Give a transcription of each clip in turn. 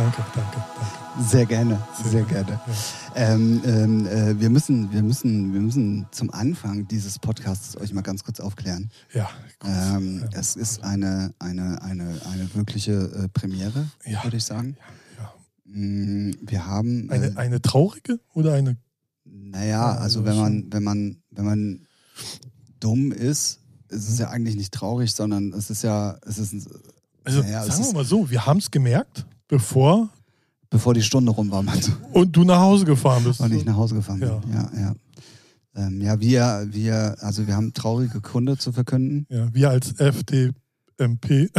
Danke, danke. Sehr gerne, sehr, sehr gerne. Ja. Ähm, ähm, äh, wir, müssen, wir, müssen, wir müssen zum Anfang dieses Podcasts euch mal ganz kurz aufklären. Ja. Ähm, ja. Es ist eine, eine, eine, eine wirkliche äh, Premiere, ja. würde ich sagen. Mm, wir haben. Eine, äh, eine traurige oder eine. Naja, also wenn man, wenn man, wenn man dumm ist, ist es mhm. ja eigentlich nicht traurig, sondern es ist ja, es ist ein, also naja, sagen wir mal so, wir haben es gemerkt, bevor bevor die Stunde rum war. Und du nach Hause gefahren bist. Und ich nach Hause gefahren ja. bin. Ja, ja. Ähm, ja, wir, wir, also wir haben traurige Kunde zu verkünden. Ja, wir als FDMP.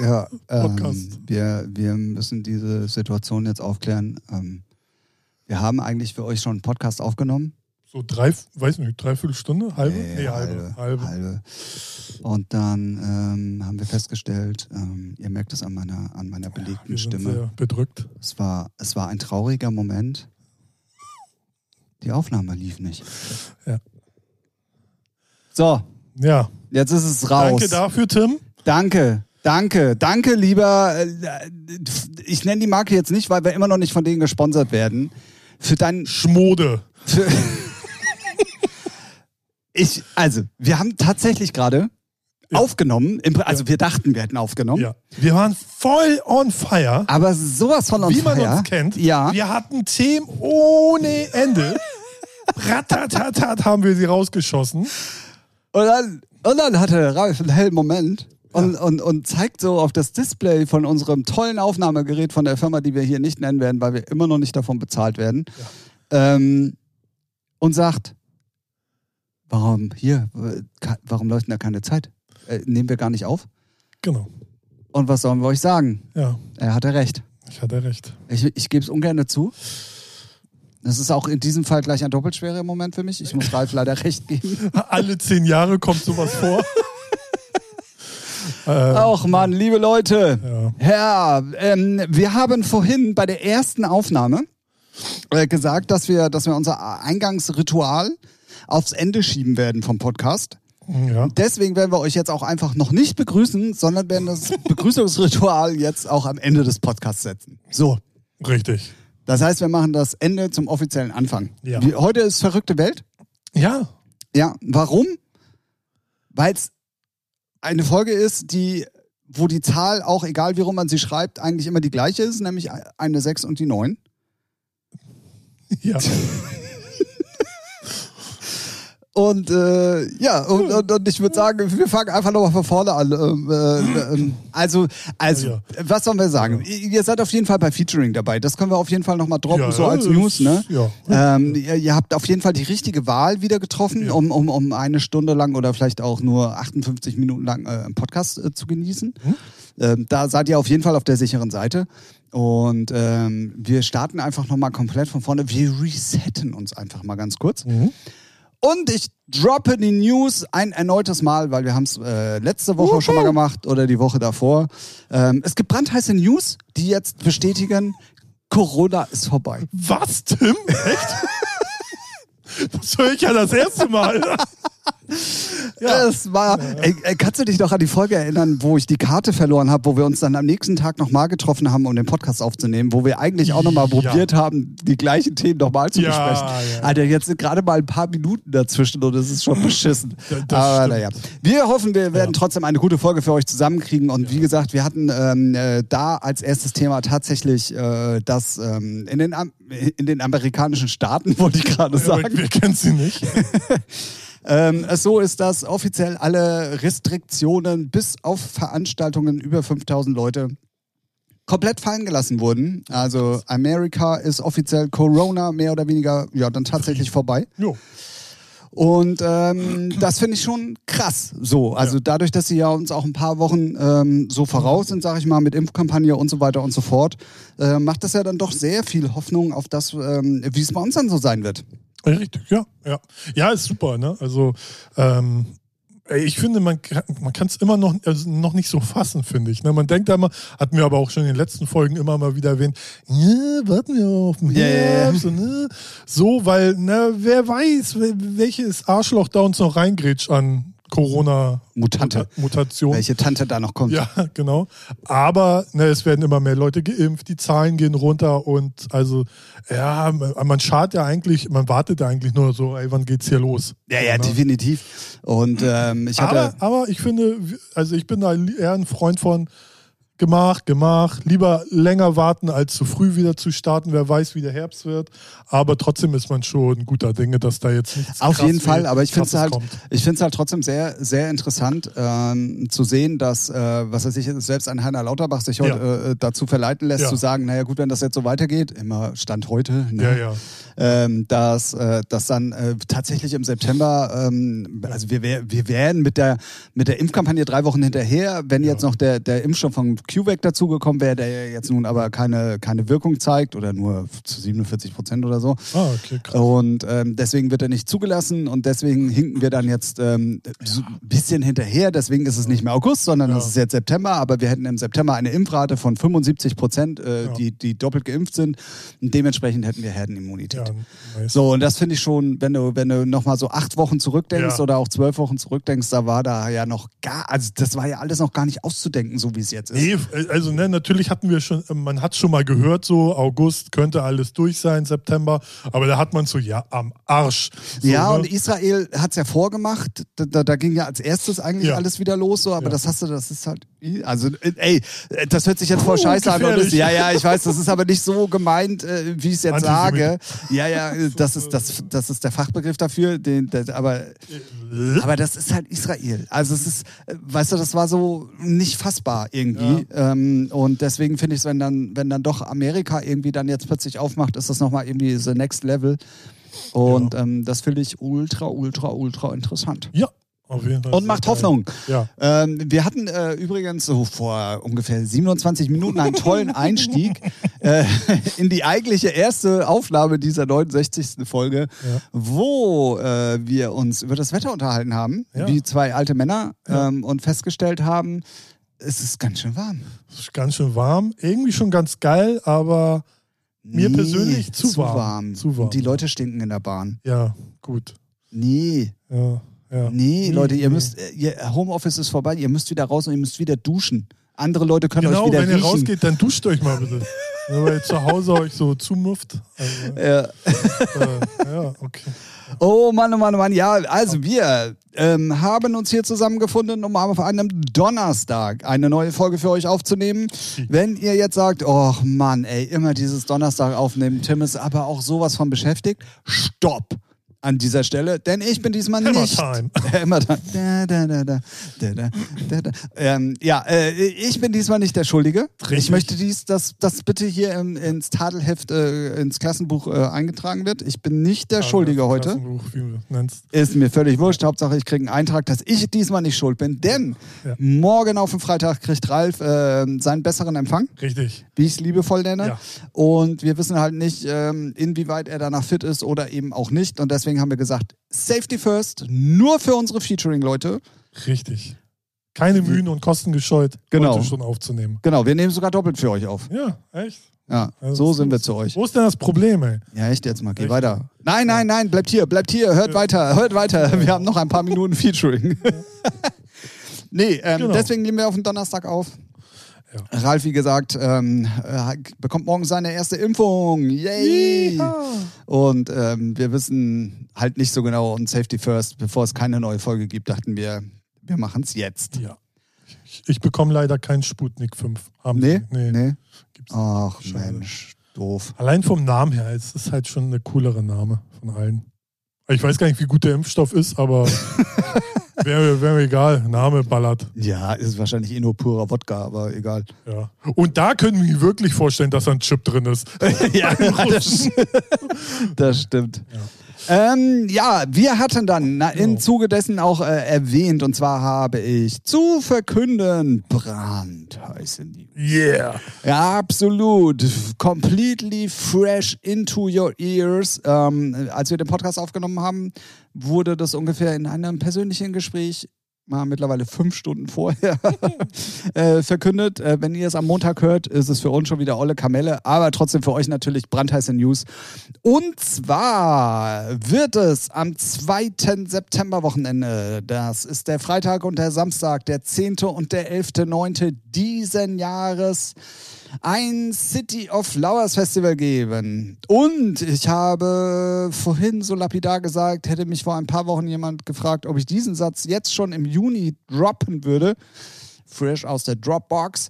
ja, ähm, wir, wir müssen diese Situation jetzt aufklären. Ähm, wir haben eigentlich für euch schon einen Podcast aufgenommen. So drei, weiß nicht, dreiviertel Stunde? Halbe? Nee, nee halbe, halbe, halbe. Und dann ähm, haben wir festgestellt, ähm, ihr merkt es an meiner, an meiner belegten ja, Stimme. Sehr bedrückt. Es war, es war ein trauriger Moment. Die Aufnahme lief nicht. Ja. So. Ja. Jetzt ist es raus. Danke dafür, Tim. Danke. Danke, danke, lieber. Äh, ich nenne die Marke jetzt nicht, weil wir immer noch nicht von denen gesponsert werden. Für deinen Schmode. Für Ich, also, wir haben tatsächlich gerade ja. aufgenommen. Also, ja. wir dachten, wir hätten aufgenommen. Ja. Wir waren voll on fire. Aber sowas von on Wie fire. Wie man uns kennt. Ja. Wir hatten Themen ohne Ende. Ratatatat haben wir sie rausgeschossen. Und dann, und dann hatte Ralf einen hellen Moment. Und, ja. und, und zeigt so auf das Display von unserem tollen Aufnahmegerät von der Firma, die wir hier nicht nennen werden, weil wir immer noch nicht davon bezahlt werden. Ja. Ähm, und sagt, warum hier, warum leuchtet da keine Zeit? Äh, nehmen wir gar nicht auf? Genau. Und was sollen wir euch sagen? Ja. Er hatte recht. Ich hatte recht. Ich, ich gebe es ungern zu. Das ist auch in diesem Fall gleich ein doppelt schwerer Moment für mich. Ich muss Ralf leider recht geben. Alle zehn Jahre kommt sowas vor. Auch Mann, liebe Leute. Ja, ja ähm, wir haben vorhin bei der ersten Aufnahme äh, gesagt, dass wir, dass wir unser Eingangsritual aufs Ende schieben werden vom Podcast. Ja. Deswegen werden wir euch jetzt auch einfach noch nicht begrüßen, sondern werden das Begrüßungsritual jetzt auch am Ende des Podcasts setzen. So. Richtig. Das heißt, wir machen das Ende zum offiziellen Anfang. Ja. Wie, heute ist verrückte Welt. Ja. Ja. Warum? Weil es eine Folge ist, die, wo die Zahl, auch egal wie rum man sie schreibt, eigentlich immer die gleiche ist, nämlich eine 6 und die 9. Ja. Und äh, ja, und, und, und ich würde sagen, wir fangen einfach nochmal von vorne an. Ähm, äh, äh, also, also ja. was sollen wir sagen? Ja. Ihr seid auf jeden Fall bei Featuring dabei. Das können wir auf jeden Fall nochmal droppen, ja, so als News. Ne? Ähm, ihr, ihr, habt auf jeden Fall die richtige Wahl wieder getroffen, um, um, um eine Stunde lang oder vielleicht auch nur 58 Minuten lang äh, einen Podcast äh, zu genießen. Hm? Ähm, da seid ihr auf jeden Fall auf der sicheren Seite. Und ähm, wir starten einfach nochmal komplett von vorne. Wir resetten uns einfach mal ganz kurz. Mhm. Und ich droppe die News ein erneutes Mal, weil wir haben es äh, letzte Woche uh -huh. schon mal gemacht oder die Woche davor. Ähm, es gibt brandheiße News, die jetzt bestätigen, Corona ist vorbei. Was, Tim? Echt? das höre ich ja das erste Mal. Ja. Es war, ey, kannst du dich noch an die Folge erinnern, wo ich die Karte verloren habe, wo wir uns dann am nächsten Tag nochmal getroffen haben, um den Podcast aufzunehmen, wo wir eigentlich auch nochmal probiert haben, die gleichen Themen nochmal zu ja, besprechen. Ja. Alter, jetzt sind gerade mal ein paar Minuten dazwischen und es ist schon beschissen. Das Aber naja. Wir hoffen, wir werden trotzdem eine gute Folge für euch zusammenkriegen. Und wie gesagt, wir hatten ähm, äh, da als erstes Thema tatsächlich äh, das ähm, in, den, in den amerikanischen Staaten, wollte ich gerade sagen. Wir kennen sie nicht. Ähm, so ist, dass offiziell alle Restriktionen bis auf Veranstaltungen über 5000 Leute komplett fallen gelassen wurden. Also Amerika ist offiziell Corona mehr oder weniger ja dann tatsächlich vorbei. Jo. Und ähm, das finde ich schon krass. So, also ja. dadurch, dass sie ja uns auch ein paar Wochen ähm, so voraus sind, sage ich mal, mit Impfkampagne und so weiter und so fort, äh, macht das ja dann doch sehr viel Hoffnung auf das, ähm, wie es bei uns dann so sein wird. Richtig, ja, ja. Ja, ist super, ne? Also, ähm, ich finde, man, man kann es immer noch, also noch nicht so fassen, finde ich. Ne? Man denkt da immer, hatten wir aber auch schon in den letzten Folgen immer mal wieder erwähnt, ne, warten wir auf den Herbst. Yeah. Ne? So, weil, ne, wer weiß, welches Arschloch da uns noch reingrätscht an Corona-Mutation. Mutante. Welche Tante da noch kommt. Ja, genau. Aber ne, es werden immer mehr Leute geimpft, die Zahlen gehen runter und also, ja, man schaut ja eigentlich, man wartet ja eigentlich nur so, ey, wann geht's hier los? Ja, ja, ne? definitiv. Und ähm, ich hatte. Aber, aber ich finde, also ich bin da eher ein Freund von, gemacht, gemacht. Lieber länger warten, als zu früh wieder zu starten. Wer weiß, wie der Herbst wird. Aber trotzdem ist man schon guter Dinge, dass da jetzt nichts Auf jeden Fall, aber ich finde es halt, ich finde es halt trotzdem sehr, sehr interessant ähm, zu sehen, dass, äh, was weiß ich, selbst ein Heiner Lauterbach sich heute ja. äh, dazu verleiten lässt, ja. zu sagen, naja gut, wenn das jetzt so weitergeht, immer Stand heute, ne? ja, ja. Ähm, dass, äh, dass dann äh, tatsächlich im September, ähm, also wir, wir werden mit der, mit der Impfkampagne drei Wochen hinterher, wenn jetzt noch der, der Impfstoff von CureVac dazugekommen wäre, der jetzt nun aber keine, keine Wirkung zeigt oder nur zu 47 Prozent oder so. Ah, okay, krass. Und ähm, deswegen wird er nicht zugelassen und deswegen hinken wir dann jetzt ähm, so ein bisschen hinterher. Deswegen ist es nicht mehr August, sondern ja. es ist jetzt September. Aber wir hätten im September eine Impfrate von 75 Prozent, äh, ja. die, die doppelt geimpft sind. Und dementsprechend hätten wir Herdenimmunität. Ja, nice. So, und das finde ich schon, wenn du, wenn du nochmal so acht Wochen zurückdenkst oder auch zwölf Wochen zurückdenkst, da war da ja noch gar, also das war ja alles noch gar nicht auszudenken, so wie es jetzt ist. Nee, also ne, natürlich hatten wir schon, man hat schon mal gehört, so August könnte alles durch sein, September, aber da hat man so, ja, am Arsch. So, ja, ne? und Israel hat es ja vorgemacht, da, da, da, ging ja als erstes eigentlich ja. alles wieder los, so, aber ja. das hast du, das ist halt, also, ey, das hört sich jetzt voll scheiße an. Und ja, ja, ich weiß, das ist aber nicht so gemeint, äh, wie ich es jetzt sage. Ja, ja, das ist, das, das ist der Fachbegriff dafür, den, der, aber, aber das ist halt Israel. Also es ist, äh, weißt du, das war so nicht fassbar irgendwie. Ja. Ähm, und deswegen finde ich es, wenn dann, wenn dann doch Amerika irgendwie dann jetzt plötzlich aufmacht, ist das nochmal irgendwie the next level. Und ja. ähm, das finde ich ultra, ultra, ultra interessant. Ja, auf jeden Fall. Und macht Hoffnung. Ja. Ähm, wir hatten äh, übrigens so vor ungefähr 27 Minuten einen tollen Einstieg äh, in die eigentliche erste Aufnahme dieser 69. Folge, ja. wo äh, wir uns über das Wetter unterhalten haben, ja. wie zwei alte Männer ähm, und festgestellt haben, es ist ganz schön warm. Es ist ganz schön warm. Irgendwie schon ganz geil, aber mir nee, persönlich zu, zu warm. warm. Zu warm. Und die Leute stinken in der Bahn. Ja, gut. Nee. Ja, ja. Nee, nee Leute, ihr nee. müsst, äh, ihr, Homeoffice ist vorbei, ihr müsst wieder raus und ihr müsst wieder duschen. Andere Leute können genau, euch wieder. Genau, wenn ihr rausgeht, dann duscht euch mal bitte. Wenn ihr zu Hause euch so zumufft. Also, ja. Äh, ja, okay. Oh Mann, oh Mann, oh Mann. Ja, also wir ähm, haben uns hier zusammengefunden, um auf einem Donnerstag eine neue Folge für euch aufzunehmen. Wenn ihr jetzt sagt, oh Mann, ey, immer dieses Donnerstag aufnehmen, Tim ist aber auch sowas von beschäftigt, stopp an dieser Stelle, denn ich bin diesmal nicht. Time. Hammer Time. Da, da, da. Ähm, ja, äh, ich bin diesmal nicht der Schuldige. Richtig. Ich möchte dies, dass das bitte hier im, ins Tadelheft, äh, ins Klassenbuch äh, eingetragen wird. Ich bin nicht der Schuldige heute. Ist mir völlig wurscht. Hauptsache, ich kriege einen Eintrag, dass ich diesmal nicht schuld bin, denn ja. morgen auf dem Freitag kriegt Ralf äh, seinen besseren Empfang. Richtig. Wie ich es liebevoll nenne. Ja. Und wir wissen halt nicht, ähm, inwieweit er danach fit ist oder eben auch nicht. Und deswegen deswegen haben wir gesagt, Safety First, nur für unsere Featuring-Leute. Richtig. Keine Mühen und Kosten gescheut, genau. heute schon aufzunehmen. Genau, wir nehmen sogar doppelt für euch auf. Ja, echt? Ja, also so sind wir zu euch. Wo ist denn das Problem, ey? Ja, echt jetzt mal, geh echt? weiter. Nein, nein, nein, bleibt hier, bleibt hier, hört ja. weiter, hört weiter. Wir haben noch ein paar Minuten Featuring. nee, ähm, genau. deswegen nehmen wir auf den Donnerstag auf. Ja. Ralf, wie gesagt, ähm, äh, bekommt morgen seine erste Impfung. Yay! Ja. Und ähm, wir wissen halt nicht so genau und Safety First, bevor es keine neue Folge gibt, dachten wir, wir machen es jetzt. Ja. Ich, ich, bekomme leider keinen Sputnik 5. Haben nee? Nee. nee. Gibt's Ach. Mensch, doof. Allein vom Namen her, es ist halt schon eine coolere Name von allen. Ich weiß gar nicht, wie gut der Impfstoff ist, aber Wäre wär mir egal, Name ballert. Ja, ist wahrscheinlich eh nur purer Wodka, aber egal. Ja. Und da können wir wirklich vorstellen, dass da ein Chip drin ist. ja, das, das stimmt. Ja. Ähm, ja, wir hatten dann na, im Zuge dessen auch äh, erwähnt, und zwar habe ich zu verkünden, brandheiße News. Yeah. Ja, absolut. Completely fresh into your ears. Ähm, als wir den Podcast aufgenommen haben, wurde das ungefähr in einem persönlichen Gespräch mal mittlerweile fünf Stunden vorher äh, verkündet. Äh, wenn ihr es am Montag hört, ist es für uns schon wieder olle Kamelle, aber trotzdem für euch natürlich brandheiße News. Und zwar wird es am 2. September-Wochenende, das ist der Freitag und der Samstag, der 10. und der 11.9. diesen Jahres, ein City of Flowers Festival geben. Und ich habe vorhin so lapidar gesagt, hätte mich vor ein paar Wochen jemand gefragt, ob ich diesen Satz jetzt schon im Juni droppen würde, fresh aus der Dropbox,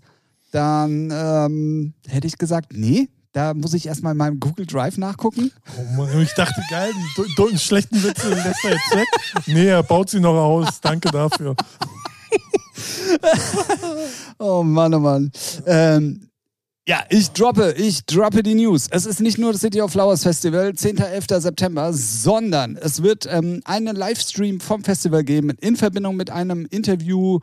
dann ähm, hätte ich gesagt, nee, da muss ich erstmal in meinem Google Drive nachgucken. Oh Mann, ich dachte, geil, einen schlechten Witze lässt er jetzt weg. Nee, er baut sie noch aus. Danke dafür. oh Mann, oh Mann. Ähm, ja, ich droppe, ich droppe die News. Es ist nicht nur das City of Flowers Festival, 10. 11. September, sondern es wird ähm, einen Livestream vom Festival geben in Verbindung mit einem Interview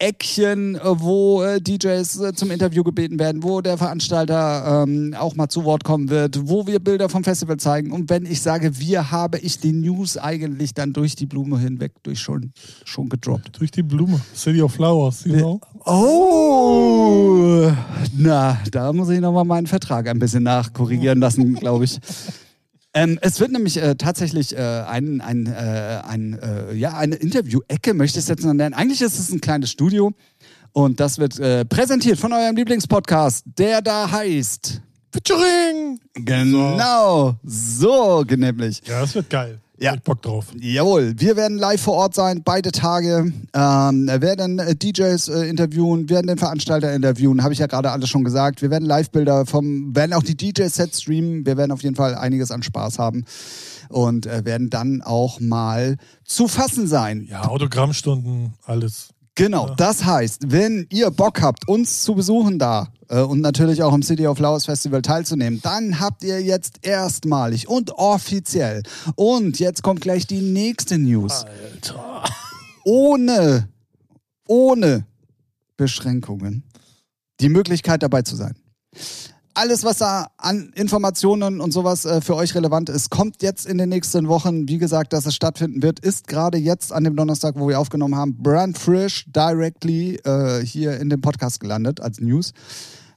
Eckchen, äh, wo äh, DJs äh, zum Interview gebeten werden, wo der Veranstalter ähm, auch mal zu Wort kommen wird, wo wir Bilder vom Festival zeigen. Und wenn ich sage wir, habe ich die News eigentlich dann durch die Blume hinweg durch schon, schon gedroppt. Durch die Blume. City of Flowers, you know? Oh! Na, da muss ich nochmal meinen Vertrag ein bisschen nachkorrigieren lassen, glaube ich. Ähm, es wird nämlich äh, tatsächlich äh, ein, ein, äh, ein, äh, ja, eine Interview-Ecke, möchte ich es jetzt noch nennen. Eigentlich ist es ein kleines Studio und das wird äh, präsentiert von eurem Lieblingspodcast, der da heißt Featuring! Genau, so, so nämlich. Ja, das wird geil. Ja. Ich Bock drauf. Jawohl, wir werden live vor Ort sein, beide Tage. Ähm, werden äh, DJs äh, interviewen, werden den Veranstalter interviewen, habe ich ja gerade alles schon gesagt. Wir werden Live-Bilder vom, werden auch die DJ-Sets streamen. Wir werden auf jeden Fall einiges an Spaß haben und äh, werden dann auch mal zu fassen sein. Ja, Autogrammstunden, alles. Genau, ja. das heißt, wenn ihr Bock habt, uns zu besuchen da äh, und natürlich auch im City of Flowers Festival teilzunehmen, dann habt ihr jetzt erstmalig und offiziell und jetzt kommt gleich die nächste News. Alter. Ohne, ohne Beschränkungen die Möglichkeit dabei zu sein alles, was da an Informationen und sowas äh, für euch relevant ist, kommt jetzt in den nächsten Wochen. Wie gesagt, dass es stattfinden wird, ist gerade jetzt an dem Donnerstag, wo wir aufgenommen haben, brand frisch, directly äh, hier in dem Podcast gelandet als News.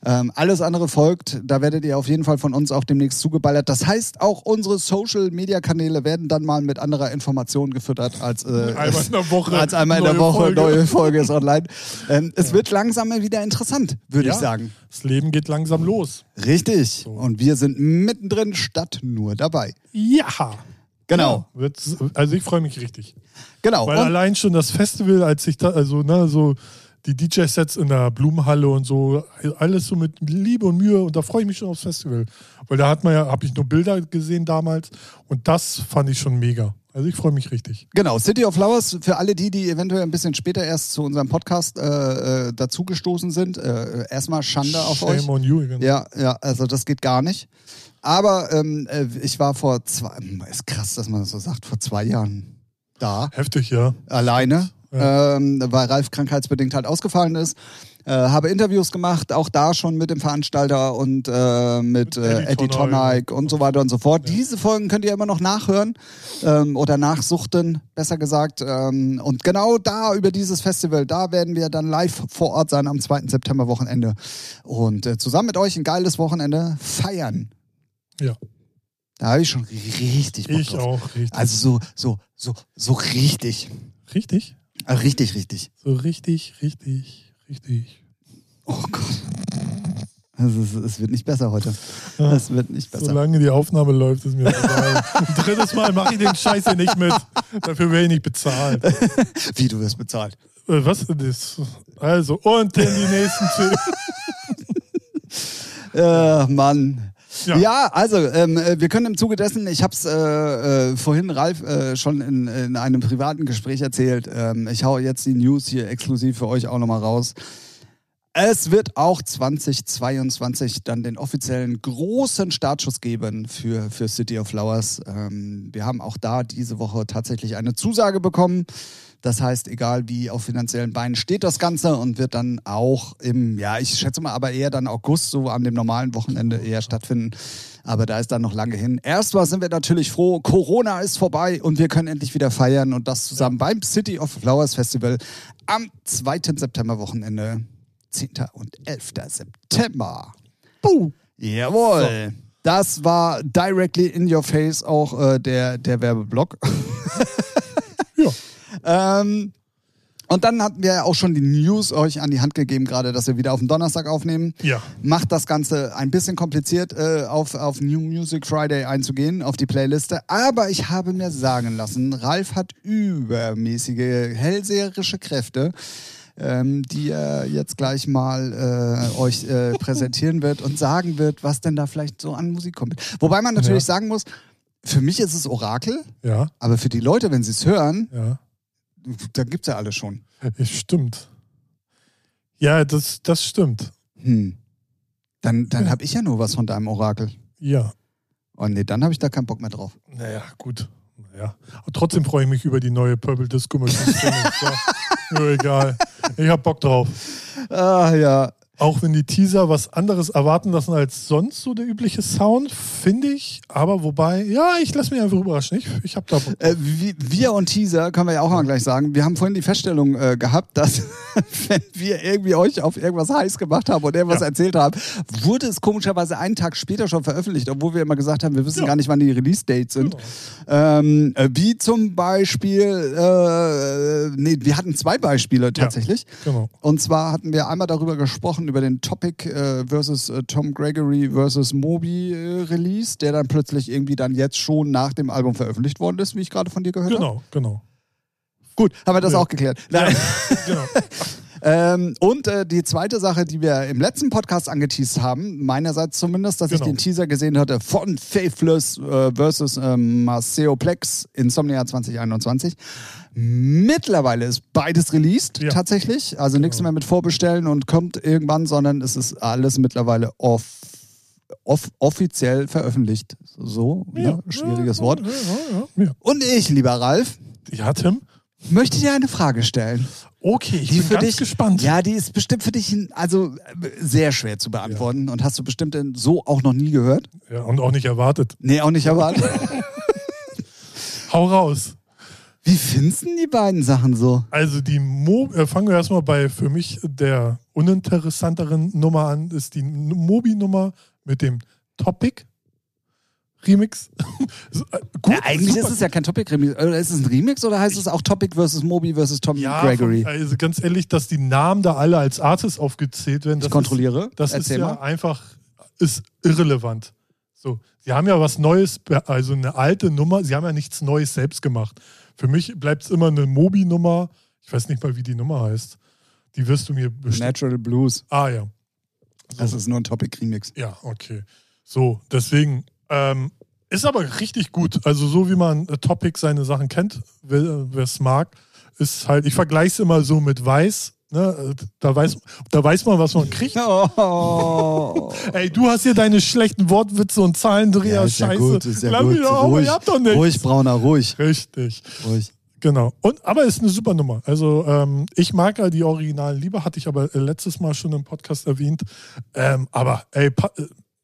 Ähm, alles andere folgt. Da werdet ihr auf jeden Fall von uns auch demnächst zugeballert. Das heißt, auch unsere Social-Media-Kanäle werden dann mal mit anderer Information gefüttert als, äh, einmal in der Woche. Als einmal in der Woche Folge. neue Folge ist online. Ähm, es ja. wird langsam mal wieder interessant, würde ja, ich sagen. Das Leben geht langsam los. Richtig. So. Und wir sind mittendrin statt nur dabei. Ja. Genau. Ja, also ich freue mich richtig. Genau. Weil Und allein schon das Festival, als ich da, also, ne, so die DJ-Sets in der Blumenhalle und so, alles so mit Liebe und Mühe und da freue ich mich schon aufs Festival. Weil da hat man ja, habe ich nur Bilder gesehen damals und das fand ich schon mega. Also ich freue mich richtig. Genau, City of Flowers, für alle die, die eventuell ein bisschen später erst zu unserem Podcast äh, äh, dazugestoßen sind, äh, erstmal Schande auf Shame euch. on you. Genau. Ja, ja, also das geht gar nicht. Aber ähm, äh, ich war vor zwei, ist krass, dass man das so sagt, vor zwei Jahren da. Heftig, ja. Alleine ja. ähm, weil Ralf krankheitsbedingt halt ausgefallen ist. Äh, habe Interviews gemacht, auch da schon mit dem Veranstalter und äh, mit, mit äh, Eddie Tonic und so weiter und so fort. Ja. Diese Folgen könnt ihr immer noch nachhören ähm, oder nachsuchten, besser gesagt. Ähm, und genau da über dieses Festival, da werden wir dann live vor Ort sein am 2. September Wochenende und äh, zusammen mit euch ein geiles Wochenende feiern. Ja. Da habe ich schon richtig Bock Ich drauf. auch, richtig. Also so, so, so, so richtig. Richtig? Ah, richtig, richtig. So richtig, richtig, richtig. Oh Gott. Es, es wird nicht besser heute. Es wird nicht besser. Solange die Aufnahme läuft, ist mir egal. Ein drittes Mal mache ich den Scheiß hier nicht mit. Dafür werde ich nicht bezahlt. Wie, du wirst bezahlt? Äh, was ist das? Also, und in die nächsten Themen. äh, Mann. Ja, ja also ähm, äh, wir können im Zuge dessen, ich habe es äh, äh, vorhin Ralf äh, schon in, in, einem privaten Gespräch erzählt, ähm, ich hau jetzt die News hier exklusiv für euch auch nochmal raus. Es wird auch 2022 dann den offiziellen großen Startschuss geben für, für City of Flowers. Ähm, wir haben auch da diese Woche tatsächlich eine Zusage bekommen. Das heißt, egal wie auf finanziellen Beinen steht das Ganze und wird dann auch im, ja, ich schätze mal, aber eher dann August, so an dem normalen Wochenende eher stattfinden. Aber da ist dann noch lange hin. Erstmal sind wir natürlich froh, Corona ist vorbei und wir können endlich wieder feiern und das zusammen beim City of Flowers Festival am 2. September Wochenende 10. und 11. September. Buh. Jawohl. So. Das war directly in your face auch äh, der, der Werbeblock. ja. Ähm, und dann hatten wir auch schon die News euch an die Hand gegeben, gerade, dass wir wieder auf den Donnerstag aufnehmen. Ja. Macht das Ganze ein bisschen kompliziert, äh, auf, auf New Music Friday einzugehen, auf die Playliste. Aber ich habe mir sagen lassen, Ralf hat übermäßige hellseherische Kräfte ähm, die er jetzt gleich mal äh, euch äh, präsentieren wird und sagen wird, was denn da vielleicht so an Musik kommt. Wobei man natürlich ja. sagen muss, für mich ist es Orakel, ja. aber für die Leute, wenn sie es hören, ja. da gibt es ja alle schon. Stimmt. Ja, das, das stimmt. Hm. Dann, dann habe ich ja nur was von deinem Orakel. Ja. Oh nee, dann habe ich da keinen Bock mehr drauf. Naja, gut. Naja. Aber trotzdem freue ich mich über die neue Purple Disco Machine. Nur egal. Ich hab Bock drauf. Ah, ja. Auch wenn die Teaser was anderes erwarten lassen als sonst so der übliche Sound, finde ich. Aber wobei, ja, ich lasse mich einfach überraschen. Ich, ich habe da. Äh, wir und Teaser können wir ja auch mal gleich sagen. Wir haben vorhin die Feststellung äh, gehabt, dass wenn wir irgendwie euch auf irgendwas heiß gemacht haben und irgendwas ja. erzählt haben, wurde es komischerweise einen Tag später schon veröffentlicht, obwohl wir immer gesagt haben, wir wissen ja. gar nicht, wann die Release-Dates sind. Ja. Ähm, äh, wie zum Beispiel, äh, nee, wir hatten zwei Beispiele tatsächlich. Genau. Und zwar hatten wir einmal darüber gesprochen, über den Topic äh, versus äh, Tom Gregory versus Moby äh, Release, der dann plötzlich irgendwie dann jetzt schon nach dem Album veröffentlicht worden ist, wie ich gerade von dir gehört habe. Genau, genau. Gut, haben wir das ja. auch geklärt. Ja, genau. Ähm, und äh, die zweite Sache, die wir im letzten Podcast angeteased haben, meinerseits zumindest, dass genau. ich den Teaser gesehen hatte von Faithless äh, versus äh, Maceo Plex Insomnia 2021. Mittlerweile ist beides released, ja. tatsächlich. Also nichts genau. mehr mit Vorbestellen und kommt irgendwann, sondern es ist alles mittlerweile off off offiziell veröffentlicht. So, ja, ne? schwieriges ja, Wort. Ja, und ich, lieber Ralf. Ja, Tim. Möchte dir eine Frage stellen. Okay, ich die bin ganz dich, gespannt. Ja, die ist bestimmt für dich also sehr schwer zu beantworten und hast du bestimmt so auch noch nie gehört. Ja, und auch nicht erwartet. Nee, auch nicht erwartet. Hau raus. Wie findest du die beiden Sachen so? Also die Mo äh, fangen wir erstmal bei für mich der uninteressanteren Nummer an, ist die Mobi-Nummer mit dem Topic. Remix. Äh, gut, ja, eigentlich ist es ja kein Topic-Remix. Ist es ein Remix oder heißt es auch Topic versus Moby versus Tom ja, Gregory? Also ganz ehrlich, dass die Namen da alle als Artists aufgezählt werden. Das ich kontrolliere. Ist, das Erzähl ist ja mal. einfach ist irrelevant. So, sie haben ja was Neues, also eine alte Nummer. Sie haben ja nichts Neues selbst gemacht. Für mich bleibt es immer eine Mobi-Nummer. Ich weiß nicht mal, wie die Nummer heißt. Die wirst du mir bestimmt. Natural Blues. Ah ja. So. Das ist nur ein Topic-Remix. Ja, okay. So, deswegen. Ähm, ist aber richtig gut. Also so wie man äh, Topic seine Sachen kennt, wer es mag, ist halt, ich vergleiche es immer so mit Weiß. Ne? Da, weiß, da weiß man, was man kriegt. Oh. Ey, du hast hier deine schlechten Wortwitze und Zahlendreher. Ja, ist Scheiße. Ja gut, ist ja Lass gut. Doch, ruhig, ihr habt doch nichts. ruhig, Brauner, ruhig. Richtig. Ruhig. Genau. Und, aber ist eine super Nummer. Also ähm, ich mag ja die Originalen lieber, hatte ich aber äh, letztes Mal schon im Podcast erwähnt. Ähm, aber ey, äh,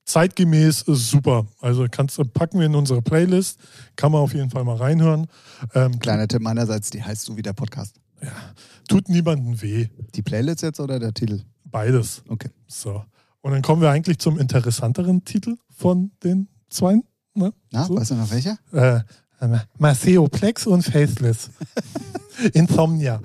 zeitgemäß ist super. Also kannst packen wir in unsere Playlist, kann man auf jeden Fall mal reinhören. Ähm, Kleiner Tipp meinerseits, die heißt so wie der Podcast. Ja, tut niemandem weh. Die Playlist jetzt oder der Titel? Beides. Okay. So. Und dann kommen wir eigentlich zum interessanteren Titel von den zwei. Ne? Na, so. weißt du noch welcher? Äh, Maceo Plex und Faceless. Insomnia.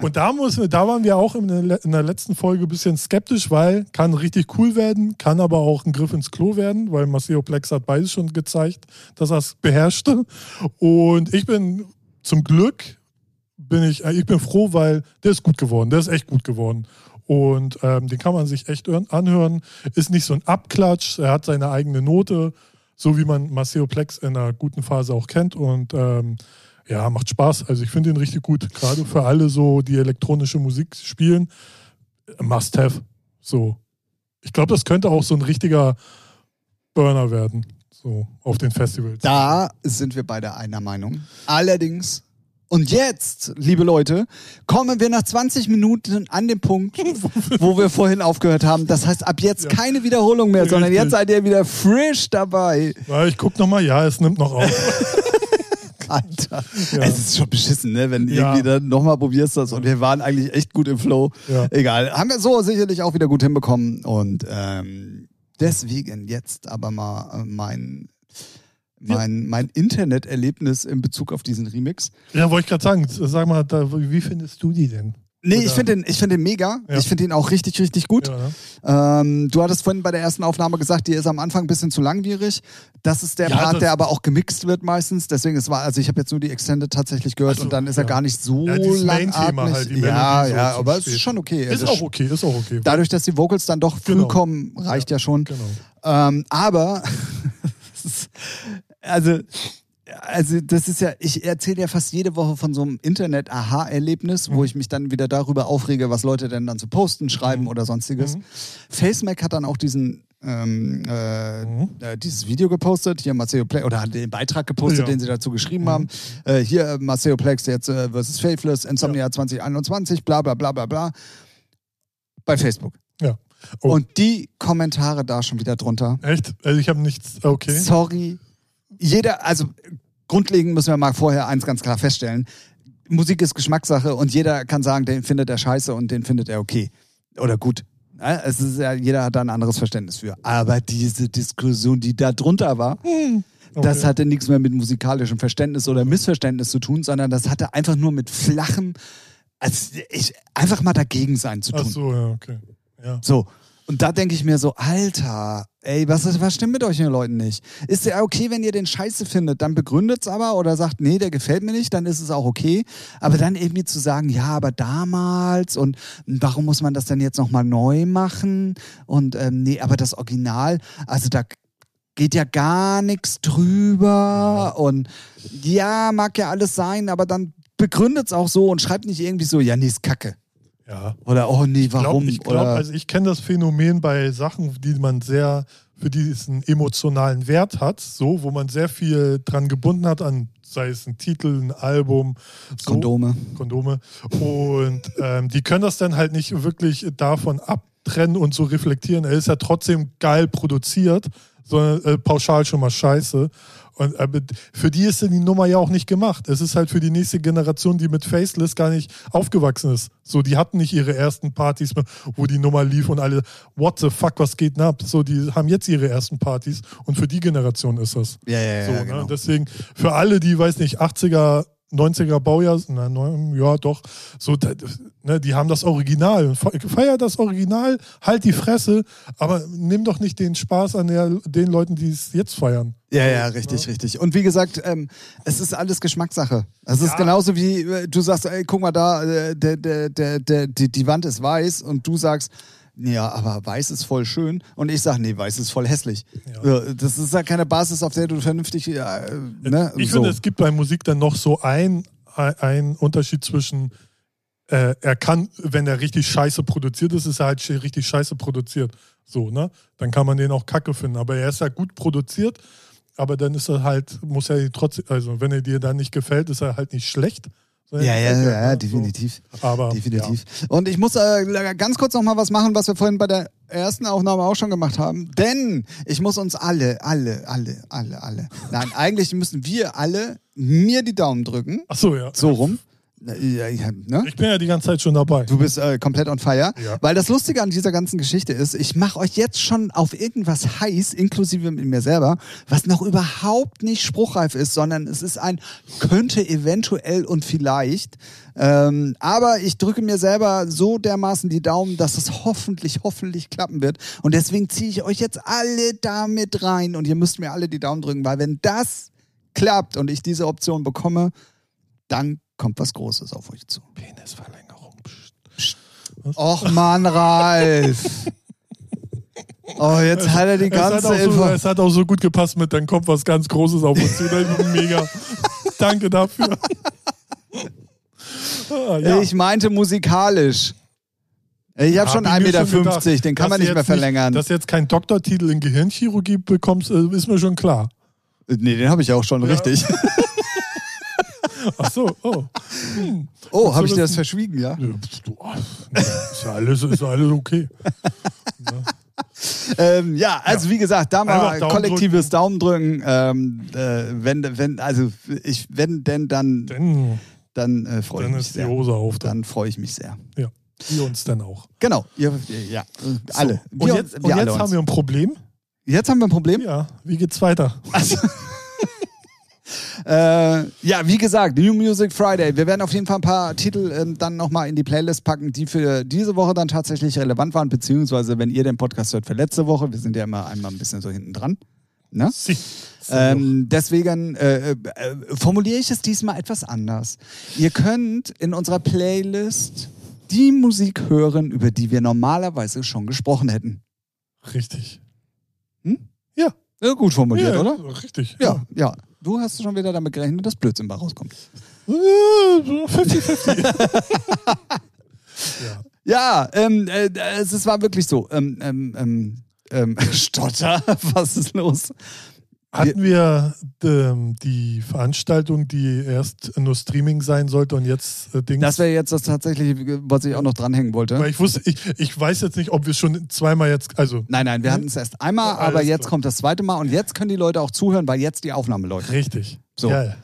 Und da, muss, da waren wir auch in der, letzten Folge ein bisschen skeptisch, weil kann richtig cool werden, kann aber auch ein Griff ins Klo werden, weil Maceo Plex hat beides schon gezeigt, dass er es beherrschte. Und ich bin zum Glück bin ich, äh, ich bin froh, weil der ist gut geworden. Der ist echt gut geworden. Und ähm, den kann man sich echt anhören. Ist nicht so ein Abklatsch. Er hat seine eigene Note, so wie man Maceo Plex in einer guten Phase auch kennt. Und ähm, ja, macht Spaß. Also ich finde ihn richtig gut. Gerade für alle so, die elektronische Musik spielen. Must have. So. Ich glaube, das könnte auch so ein richtiger Burner werden. So, auf den Festivals. Da sind wir beide einer Meinung. Allerdings und jetzt, liebe Leute, kommen wir nach 20 Minuten an den Punkt, wo wir vorhin aufgehört haben. Das heißt, ab jetzt ja. keine Wiederholung mehr, sondern jetzt seid ihr wieder frisch dabei. Ich guck nochmal, ja, es nimmt noch auf. Alter. Ja. Es ist schon beschissen, ne? wenn ja. irgendwie dann nochmal probierst das und wir waren eigentlich echt gut im Flow. Ja. Egal. Haben wir so sicherlich auch wieder gut hinbekommen und ähm, deswegen jetzt aber mal äh, mein mein, mein Interneterlebnis in Bezug auf diesen Remix. Ja, wollte ich gerade sagen, sag mal, da, wie findest du die denn? Nee, Oder? ich finde den, find den mega. Ja. Ich finde ihn auch richtig, richtig gut. Ja, ne? ähm, du hattest vorhin bei der ersten Aufnahme gesagt, die ist am Anfang ein bisschen zu langwierig. Das ist der ja, Part, der aber auch gemixt wird meistens. Deswegen, es war, also ich habe jetzt nur die Extended tatsächlich gehört so, und dann ist er gar nicht so ja, langatmig. Halt, ja, ja, so aber es ist schon okay. Ist auch okay, ist auch okay. Dadurch, dass die Vocals dann doch früh genau. kommen, reicht ja, schon. Genau. Ähm, aber also, also das ist ja, ich erzähle ja fast jede Woche von so einem Internet-Aha-Erlebnis, mhm. wo ich mich dann wieder darüber aufrege, was Leute denn dann zu posten, schreiben mhm. oder sonstiges. Mhm. FaceMac hat dann auch diesen ähm, äh, mhm. äh, dieses Video gepostet, hier Maceo Plex, oder hat den Beitrag gepostet, ja. den sie dazu geschrieben mhm. haben. Äh, hier äh, Maceo Plex jetzt äh, versus Faithless, Insomnia ja. 2021, bla bla bla bla bla. Bei Facebook. Ja. Oh. Und die Kommentare da schon wieder drunter. Echt? Also ich habe nichts, okay. Sorry, jeder, also grundlegend müssen wir mal vorher eins ganz klar feststellen. Musik ist Geschmackssache und jeder kann sagen, den findet er scheiße und den findet er okay. Oder gut. Es ist ja, jeder hat da ein anderes Verständnis für. Aber diese Diskussion, die da drunter war, hm. okay. das hatte nichts mehr mit musikalischem Verständnis oder Missverständnis zu tun, sondern das hatte einfach nur mit flachem, also ich, einfach mal dagegen sein zu tun. Ach so, ja, okay. Ja. So. Und da denke ich mir so, Alter, ey, was, was stimmt mit euch den Leuten nicht? Ist ja okay, wenn ihr den scheiße findet, dann begründet es aber oder sagt, nee, der gefällt mir nicht, dann ist es auch okay. Aber dann irgendwie zu sagen, ja, aber damals und warum muss man das denn jetzt nochmal neu machen? Und ähm, nee, aber das Original, also da geht ja gar nichts drüber und ja, mag ja alles sein, aber dann begründet es auch so und schreibt nicht irgendwie so, ja, nee, ist kacke. Ja. Oder, oh nee, warum? Ich glaube, also ich kenne das Phänomen bei Sachen, die man sehr, für die es einen emotionalen Wert hat, so, wo man sehr viel dran gebunden hat an, sei es ein Titel, ein Album. So, Kondome. Kondome. Und ähm, die können das dann halt nicht wirklich davon abtrennen und so reflektieren. Er ist ja trotzdem geil produziert, sondern äh, pauschal schon mal scheiße. Und äh, für die ist die Nummer ja auch nicht gemacht. Es ist halt für die nächste Generation, die mit Faceless gar nicht aufgewachsen ist. So, die hatten nicht ihre ersten Partys, wo die Nummer lief und alle, what the fuck, was geht denn ab? So, die haben jetzt ihre ersten Partys und für die Generation ist das. Ja, ja, ja. So, ne? genau. Deswegen, für alle, die, weiß nicht, 80er 90er Baujahr, na, ja doch, so, ne, die haben das Original. Feier das Original, halt die Fresse, aber nimm doch nicht den Spaß an der, den Leuten, die es jetzt feiern. Ja, ja, richtig, ja. richtig. Und wie gesagt, ähm, es ist alles Geschmackssache. Es ja. ist genauso wie äh, du sagst, ey, guck mal da, äh, der, der, der, der, die, die Wand ist weiß und du sagst, ja, aber weiß ist voll schön. Und ich sage, nee, weiß ist voll hässlich. Ja. Das ist ja keine Basis, auf der du vernünftig. Äh, ne? Ich so. finde, es gibt bei Musik dann noch so ein, ein Unterschied zwischen, äh, er kann, wenn er richtig scheiße produziert ist, ist er halt richtig scheiße produziert. So, ne? Dann kann man den auch kacke finden. Aber er ist ja gut produziert, aber dann ist er halt, muss er trotzdem, also wenn er dir dann nicht gefällt, ist er halt nicht schlecht ja, ja, ja, ja, definitiv. Aber, definitiv. Ja. Und ich muss äh, ganz kurz noch mal was machen, was wir vorhin bei der ersten Aufnahme auch schon gemacht haben. Denn ich muss uns alle, alle, alle, alle, alle. Nein, eigentlich müssen wir alle mir die Daumen drücken. Ach so, ja. So rum. Ne? Ich bin ja die ganze Zeit schon dabei. Du bist äh, komplett on fire. Ja. Weil das Lustige an dieser ganzen Geschichte ist, ich mache euch jetzt schon auf irgendwas heiß, inklusive mit mir selber, was noch überhaupt nicht spruchreif ist, sondern es ist ein könnte eventuell und vielleicht. Ähm, aber ich drücke mir selber so dermaßen die Daumen, dass es hoffentlich, hoffentlich klappen wird. Und deswegen ziehe ich euch jetzt alle damit rein und ihr müsst mir alle die Daumen drücken, weil wenn das klappt und ich diese Option bekomme, dann kommt was Großes auf euch zu. Penisverlängerung. Psst. Och Mann, Ralf. Oh, jetzt hat er die ganze es hat, so, es hat auch so gut gepasst mit, dann kommt was ganz Großes auf uns zu. Mega. Danke dafür. ah, ja. Ich meinte musikalisch. Ich habe schon Hab ich mir 1,50 schon Meter, gedacht, den kann dass man nicht mehr verlängern. dass du jetzt keinen Doktortitel in Gehirnchirurgie bekommst, äh, ist mir schon klar. nee, den habe ich auch schon, richtig. Ach so, oh. Oh, habe ich dir das- verschwiegen, ja? Ja, du, Ist ja alles, ist ja alles okay. Ähm, ja, also wie gesagt, da mal Daumen kollektives Daumen drücken. Ähm, äh, wenn, wenn, also ich, wenn denn, dann, Dann, dann äh, freue ich dann mich ist die sehr. Hose auf. Dann. Dann freue ich mich sehr. Ja. Wir uns dann auch. Genau, ihr, ja, alle. So. Und Wir jetzt, und wir alle jetzt haben wir ein Problem. jetzt haben wir ein Problem. Ja, wie geht's weiter? Also, äh, ja, wie gesagt, New Music Friday. Wir werden auf jeden Fall ein paar Titel ähm, dann nochmal in die Playlist packen, die für diese Woche dann tatsächlich relevant waren, beziehungsweise wenn ihr den Podcast hört für letzte Woche. Wir sind ja immer einmal ein bisschen so hinten dran. Ne? Sie. Ähm, deswegen äh, äh, formuliere ich es diesmal etwas anders. Ihr könnt in unserer Playlist die Musik hören, über die wir normalerweise schon gesprochen hätten. Richtig. Ja, gut formuliert, ja, oder? Richtig. Ja, ja. Du hast schon wieder damit gerechnet, dass Blödsinn bei rauskommt. Ja, 50-50. Ja, ähm, äh, es, es war wirklich so. Ähm, ähm, ähm, ähm, Stotter, was ist los? Hatten wir ähm, die Veranstaltung, die erst nur Streaming sein sollte und jetzt äh, Dings? Das wäre jetzt das tatsächlich, was ich auch noch dranhängen wollte. Weil ich wusste, ich, ich weiß jetzt nicht, ob wir schon zweimal jetzt, also Nein, nein, wir hatten es erst einmal, Ja, aber jetzt klar. kommt das zweite Mal und jetzt können die Leute auch zuhören, weil jetzt die Aufnahme läuft. richtig. So. Ja,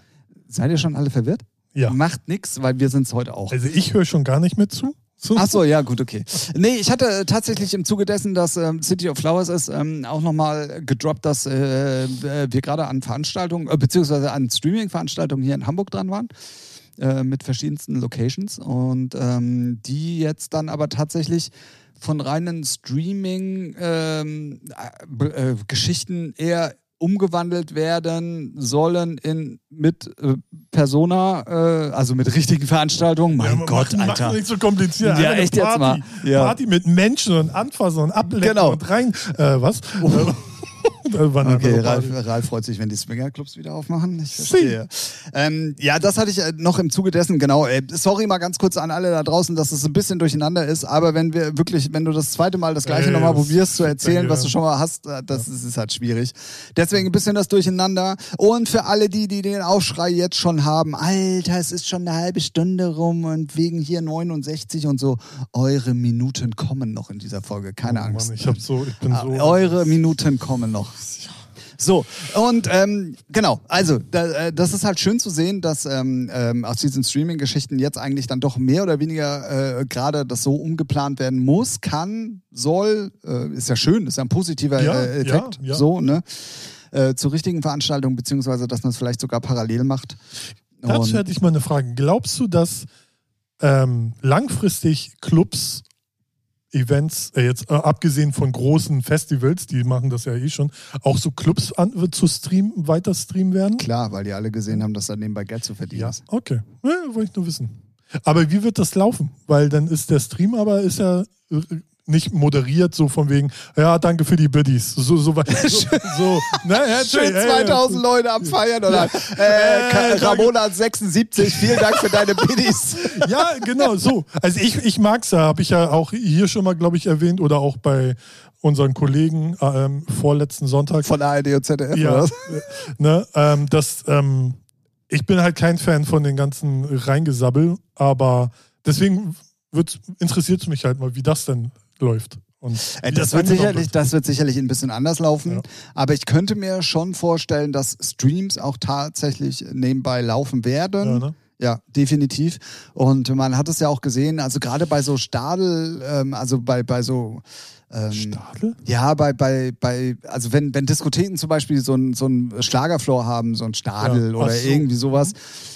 Seid ihr schon alle verwirrt? ja. Macht nix, weil wir sind es heute auch. Also ich höre schon gar nicht mehr zu. Ach so, ja, gut, okay. Nee, ich hatte äh, tatsächlich im Zuge dessen, dass ähm, City of Flowers ist, ähm, auch nochmal gedroppt, dass äh, äh, wir gerade an Veranstaltungen, äh, beziehungsweise an Streaming-Veranstaltungen hier in Hamburg dran waren. Äh, mit verschiedensten Locations und ähm, die jetzt dann aber tatsächlich von reinen Streaming-Geschichten eher umgewandelt werden sollen in mit äh, Persona, äh, also mit richtigen Veranstaltungen. Mein Ja, mach- Gott, mach Alter. nicht so kompliziert. Ja, echt jetzt Party. mal. Ja. Party mit Menschen und Anfassen und Ablecken Genau. und rein. Äh, was? Eine Okay, andere Ralf. Ralf freut sich, wenn die Swingerclubs wieder aufmachen. Ich verstehe. Ähm, ja, das hatte ich äh, noch im Zuge dessen, genau. Äh, sorry mal ganz kurz an alle da draußen, dass es ein bisschen durcheinander ist, aber wenn wir wirklich, wenn du das zweite Mal das gleiche Ey, nochmal probierst zu erzählen, was du schon mal hast, äh, das ist, ist halt schwierig. Deswegen ein bisschen das Durcheinander. Und für alle die, die den Aufschrei jetzt schon haben, Alter, es ist schon eine halbe Stunde rum und wegen hier 69 und so, eure Minuten kommen noch in dieser Folge, keine Oh Angst. Mann, ich hab so, ich bin Ah, so. Eure Minuten kommen noch. So, und ähm, genau, also da, äh, das ist halt schön zu sehen, dass ähm, ähm, aus diesen Streaming-Geschichten jetzt eigentlich dann doch mehr oder weniger äh, gerade das so umgeplant werden muss, kann, soll, äh, ist ja schön, ist ja ein positiver äh, Effekt, ja, ja. so, ne? Äh, zu richtigen Veranstaltungen, beziehungsweise dass man es vielleicht sogar parallel macht. Dazu hätte ich mal eine Frage. Glaubst du, dass ähm, langfristig Clubs, Events, äh, jetzt äh, abgesehen von großen Festivals, die machen das ja eh schon, auch so Clubs an, zu streamen, weiter streamen werden? Klar, weil die alle gesehen haben, dass da nebenbei Geld zu verdienen Ja, ist. okay. Ja, wollte ich nur wissen. Aber wie wird das laufen? Weil dann ist der Stream aber ist ja äh, nicht moderiert, so von wegen, ja, danke für die Biddies. So, so, so, so ne, Schön ey, 2000 Leute am Feiern oder äh, Äh, Ramona 76, vielen Dank für deine Biddies. Ja, genau, so. Also ich, ich mag's ja, habe ich ja auch hier schon mal, glaube ich, erwähnt oder auch bei unseren Kollegen ähm, vorletzten Sonntag. Von ARD und ZDF, ja, oder? äh, ne, ähm, das, ähm, ich bin halt kein Fan von den ganzen Reingesabbel, aber deswegen interessiert es mich halt mal, wie das denn läuft. Und Äh, Das wird, sicherlich, das wird sicherlich ein bisschen anders laufen. Ja. Aber ich könnte mir schon vorstellen, dass Streams auch tatsächlich nebenbei laufen werden. Ja, ne? Ja, definitiv. Und man hat es ja auch gesehen, also gerade bei so Stadel, ähm, also bei, bei so ähm, Stadel? Ja, bei, bei, bei, also wenn, wenn Diskotheken zum Beispiel so ein, so ein Schlagerfloor haben, so ein Stadel Ja, oder so. irgendwie sowas,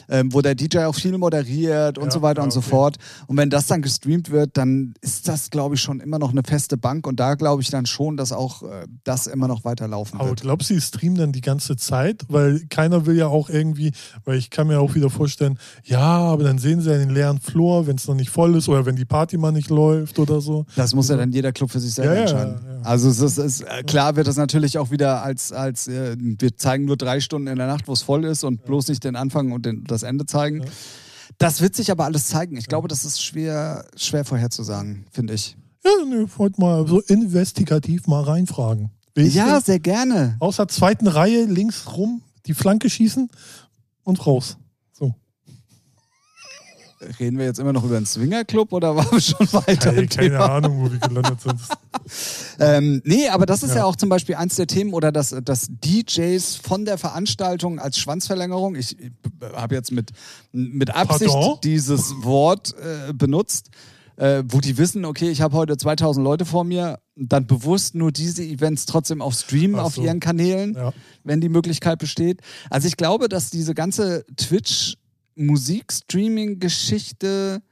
ähm, wo der DJ auch viel moderiert und Ja, so weiter ja, und so okay. fort. Und wenn das dann gestreamt wird, dann ist das, glaube ich, schon immer noch eine feste Bank und da glaube ich dann schon, dass auch äh, das immer noch weiterlaufen Aber wird. glaubst du, die streamen dann die ganze Zeit? Weil keiner will ja auch irgendwie, weil ich kann mir auch wieder vorstellen, ja, aber dann sehen sie ja den leeren Floor, wenn es noch nicht voll ist oder wenn die Party mal nicht läuft oder so. Das muss ja dann jeder Club für sich selber Ja, ja, entscheiden. ja. Also es ist, ist äh, klar wird das natürlich auch wieder als, als äh, wir zeigen nur drei Stunden in der Nacht, wo es voll ist und bloß nicht den Anfang und den, das Ende zeigen. Das wird sich aber alles zeigen. Ich glaube, das ist schwer, schwer vorherzusagen, finde ich. Ja, ich wollte mal so investigativ mal reinfragen. Ja, sehr gerne. Außer zweiten Reihe links rum die Flanke schießen und raus. Reden wir jetzt immer noch über einen Swingerclub oder waren wir schon weiter? Keine, keine Ahnung, wo wir gelandet sind. ähm, nee, aber das ist ja. ja. auch zum Beispiel eins der Themen oder dass, dass DJs von der Veranstaltung als Schwanzverlängerung, ich, ich habe jetzt mit, mit Absicht Pardon? dieses Wort äh, benutzt, äh, wo die wissen, okay, ich habe heute 2000 Leute vor mir, dann bewusst nur diese Events trotzdem auf streamen so. auf ihren Kanälen, ja. wenn die Möglichkeit besteht. Also ich glaube, dass diese ganze Twitch Musikstreaming-Geschichte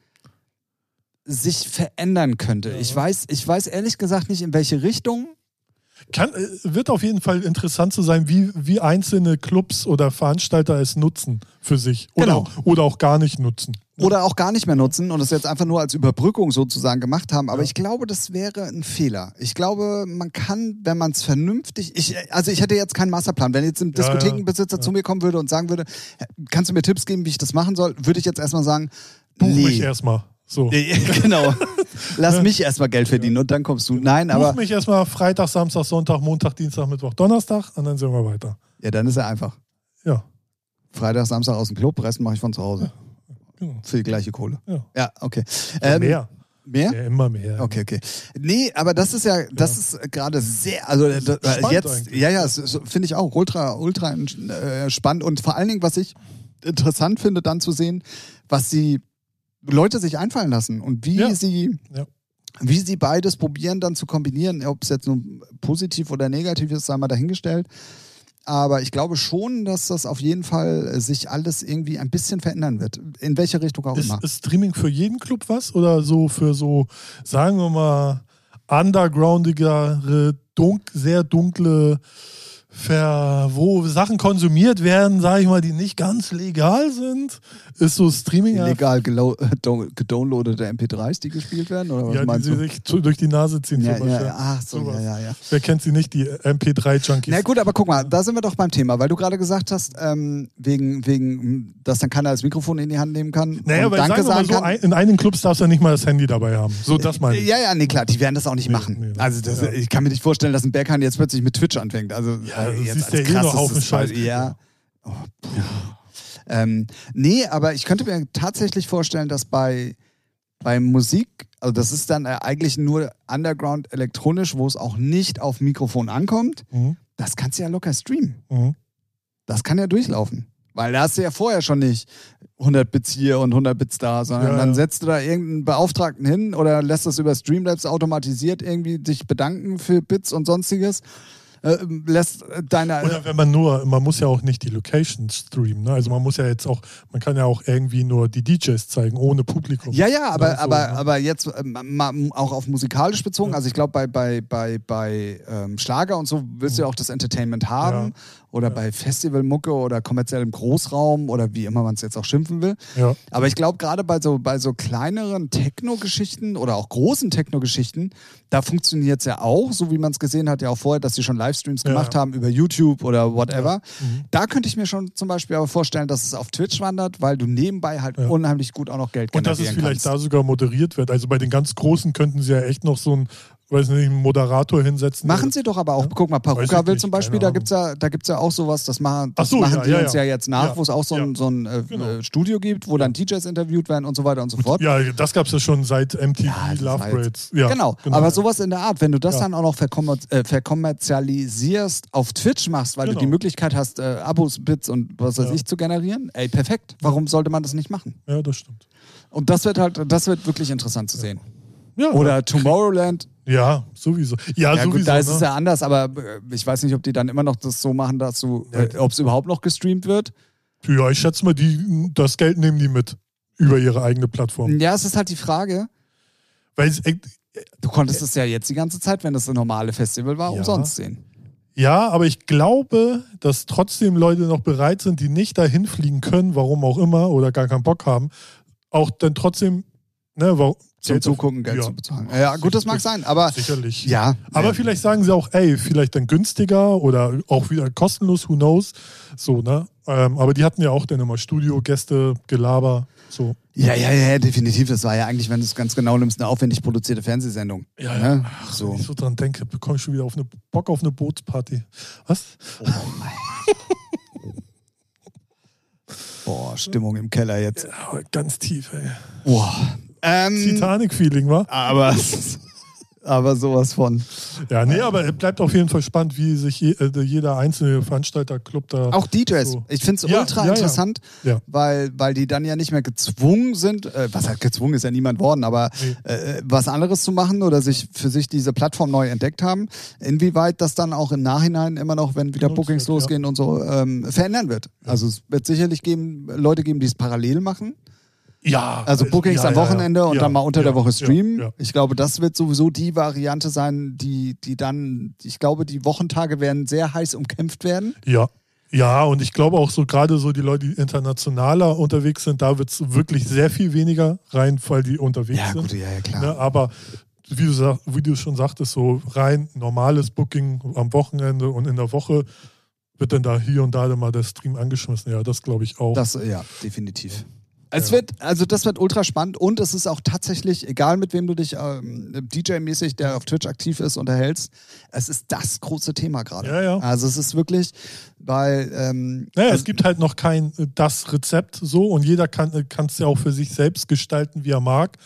sich verändern könnte. Ja. Ich weiß, ich weiß ehrlich gesagt nicht, in welche Richtung. Kann, äh, wird auf jeden Fall interessant zu sein, wie, wie einzelne Clubs oder Veranstalter es nutzen für sich. Oder, genau. oder auch gar nicht nutzen. Oder auch gar nicht mehr nutzen und es jetzt einfach nur als Überbrückung sozusagen gemacht haben. Aber ja. ich glaube, das wäre ein Fehler. Ich glaube, man kann, wenn man es vernünftig. Ich, also ich hätte jetzt keinen Masterplan. Wenn jetzt ein Diskothekenbesitzer ja, zu mir kommen würde und sagen würde, kannst du mir Tipps geben, wie ich das machen soll, würde ich jetzt erstmal sagen, Buch nee. mich erstmal. So. genau. Lass mich erstmal Geld verdienen und dann kommst du. Nein, aber. Buch mich erstmal Freitag, Samstag, Sonntag, Montag, Dienstag, Mittwoch, Donnerstag und dann sehen wir weiter. Ja, dann ist er einfach. Ja. Freitag, Samstag aus dem Club, Rest mache ich von zu Hause. Genau. Für die gleiche Kohle. Ja, ja okay. Ähm, mehr. Mehr? Ja, immer mehr. Okay, okay. Nee, aber das ist ja, das ja. ist gerade sehr, also das, jetzt, eigentlich. ja, ja, finde ich auch ultra, ultra äh, spannend und vor allen Dingen, was ich interessant finde, dann zu sehen, was sie Leute sich einfallen lassen und wie ja. sie wie sie beides probieren dann zu kombinieren, ob es jetzt nun positiv oder negativ ist, sei mal dahingestellt. Aber ich glaube schon, dass das auf jeden Fall sich alles irgendwie ein bisschen verändern wird. In welche Richtung auch ist, immer. Ist Streaming für jeden Club was? Oder so für so, sagen wir mal, undergroundigere, dunk, sehr dunkle ver, wo Sachen konsumiert werden, sage ich mal, die nicht ganz legal sind, ist so Streaming. Illegal gedownloadete MP3s, die gespielt werden? Oder was ja, die sie sich durch die Nase ziehen. Ja, ja, ja. Ach so, ja, ja, ja. Wer kennt sie nicht, die MP3-Junkies? Na gut, aber guck mal, da sind wir doch beim Thema, weil du gerade gesagt hast, ähm, wegen, wegen, dass dann keiner das Mikrofon in die Hand nehmen kann. Naja, weil Danke sagen so, kann. in einigen Clubs darfst du ja nicht mal das Handy dabei haben. So, das meine ich. Ja, ja, nee, klar, die werden das auch nicht nee, machen. Nee, also das, ich kann mir nicht vorstellen, dass ein Berghahn jetzt plötzlich mit Twitch anfängt. Also ja, also jetzt als ja eh noch Haufen Scheiß. Ja. Oh, ähm, nee, aber ich könnte mir tatsächlich vorstellen, dass bei, bei Musik, also das ist dann eigentlich nur Underground elektronisch, wo es auch nicht auf Mikrofon ankommt, mhm. das kannst du ja locker streamen. Mhm. Das kann ja durchlaufen. Weil da hast du ja vorher schon nicht 100 Bits hier und 100 Bits da, sondern ja, dann setzt du da irgendeinen Beauftragten hin oder lässt das über Streamlabs automatisiert irgendwie dich bedanken für Bits und sonstiges äh, lässt deine. Oder wenn man nur, man muss ja auch nicht die Location streamen. Ne? Also man muss ja jetzt auch, man kann ja auch irgendwie nur die DJs zeigen, ohne Publikum. Ja, ja, aber, so, aber, ne? aber jetzt ähm, auch auf musikalisch bezogen. Ja. Also ich glaube, bei, bei, bei, bei ähm, Schlager und so willst du ja auch das Entertainment haben. Ja oder ja. bei Festivalmucke oder kommerziellem Großraum oder wie immer man es jetzt auch schimpfen will. Ja. Aber ich glaube, gerade bei so, bei so kleineren Techno-Geschichten oder auch großen Techno-Geschichten, da funktioniert es ja auch, so wie man es gesehen hat, ja auch vorher, dass sie schon Livestreams ja. gemacht haben über YouTube oder whatever. Mhm. Da könnte ich mir schon zum Beispiel aber vorstellen, dass es auf Twitch wandert, weil du nebenbei halt unheimlich gut auch noch Geld generieren Und dass es vielleicht kannst. da sogar moderiert wird. Also bei den ganz Großen könnten sie ja echt noch so ein weiß nicht, einen Moderator hinsetzen. Machen sie doch aber auch. Ja? Guck mal, Paruka will zum Beispiel, da gibt es ja, ja auch sowas, das machen, das so, machen ja, die ja, uns ja, jetzt nach, wo es auch so ein, so ein äh, genau. Äh, Studio gibt, wo dann DJs interviewt werden und so weiter und so fort. Ja, das gab es ja schon seit MTV Love Grades. Ja, genau. genau. aber sowas in der Art, wenn du das dann auch noch verkommer äh, verkommerzialisierst, auf Twitch machst, weil genau. du die Möglichkeit hast, äh, Abos, Bits und was weiß ich zu generieren, ey, perfekt. Warum sollte man das nicht machen? Ja, das stimmt. Und das wird halt, das wird wirklich interessant zu sehen. Ja, Oder Tomorrowland. Ja, sowieso. Ja, ja sowieso. Gut, da ist ne? es ja anders, aber äh, ich weiß nicht, ob die dann immer noch das so machen, dass du, äh, ob es überhaupt noch gestreamt wird. Ja, ich schätze mal, die, das Geld nehmen die mit über ihre eigene Plattform. Ja, es ist halt die Frage. Weil es, äh, du konntest es ja jetzt die ganze Zeit, wenn das ein normales Festival war, ja. umsonst sehen. Ja, aber ich glaube, dass trotzdem Leute noch bereit sind, die nicht dahin fliegen können, warum auch immer, oder gar keinen Bock haben, auch dann trotzdem ne, warum, zum Geld Zugucken Geld ja. zu bezahlen. Ja, gut, das mag sein, aber Sicherlich. ja. Aber ja. vielleicht sagen sie auch, ey, vielleicht dann günstiger oder auch wieder kostenlos, who knows. So, ne? Ähm, aber die hatten ja auch dann immer Studio, Gäste, Gelaber, so. Ja, ja, ja, definitiv. Das war ja eigentlich, wenn du es ganz genau nimmst, eine aufwendig produzierte Fernsehsendung. Ja, Ne? ja. Ach, So. Wenn ich so dran denke, bekomme ich schon wieder auf eine, Bock auf eine Bootsparty. Was? Boah, Stimmung im Keller jetzt. Ja, ganz tief, ey. Boah. Ähm, Titanic-Feeling, wa? aber, aber sowas von. Ja, nee, aber es bleibt auf jeden Fall spannend, wie sich je, äh, jeder einzelne Veranstalterclub da. Auch DJs. So. Ich finde es Ja, ultra ja, interessant, Ja. Weil, weil die dann ja nicht mehr gezwungen sind, äh, was halt gezwungen ist ja niemand worden, aber Nee. äh, was anderes zu machen oder sich für sich diese Plattform neu entdeckt haben, inwieweit das dann auch im Nachhinein immer noch, wenn wieder Bookings losgehen und so, ähm, verändern wird. Also es wird sicherlich geben, Leute geben, die es parallel machen. Ja. Also Bookings ja, am ja, ja. Wochenende und Ja, dann mal unter ja, der Woche streamen. Ja, ja. Ich glaube, das wird sowieso die Variante sein, die, die dann, ich glaube, die Wochentage werden sehr heiß umkämpft werden. Ja. Ja, und ich glaube auch so, gerade so die Leute, die internationaler unterwegs sind, da wird es wirklich sehr viel weniger rein, weil die unterwegs sind. ja, ja, klar. Ne? Aber wie du, sag, wie du schon sagtest, so rein normales Booking am Wochenende und in der Woche wird dann da hier und da dann mal der Stream angeschmissen. Ja, das glaube ich auch. Das, ja, definitiv. Es Ja. wird, also das wird ultra spannend und es ist auch tatsächlich, egal mit wem du dich ähm, DJ-mäßig, der auf Twitch aktiv ist, unterhältst, es ist das große Thema gerade. Ja, ja. Also es ist wirklich, weil ähm, Naja, also, es gibt halt noch kein äh, das Rezept so und jeder kann es ja auch für sich selbst gestalten, wie er mag.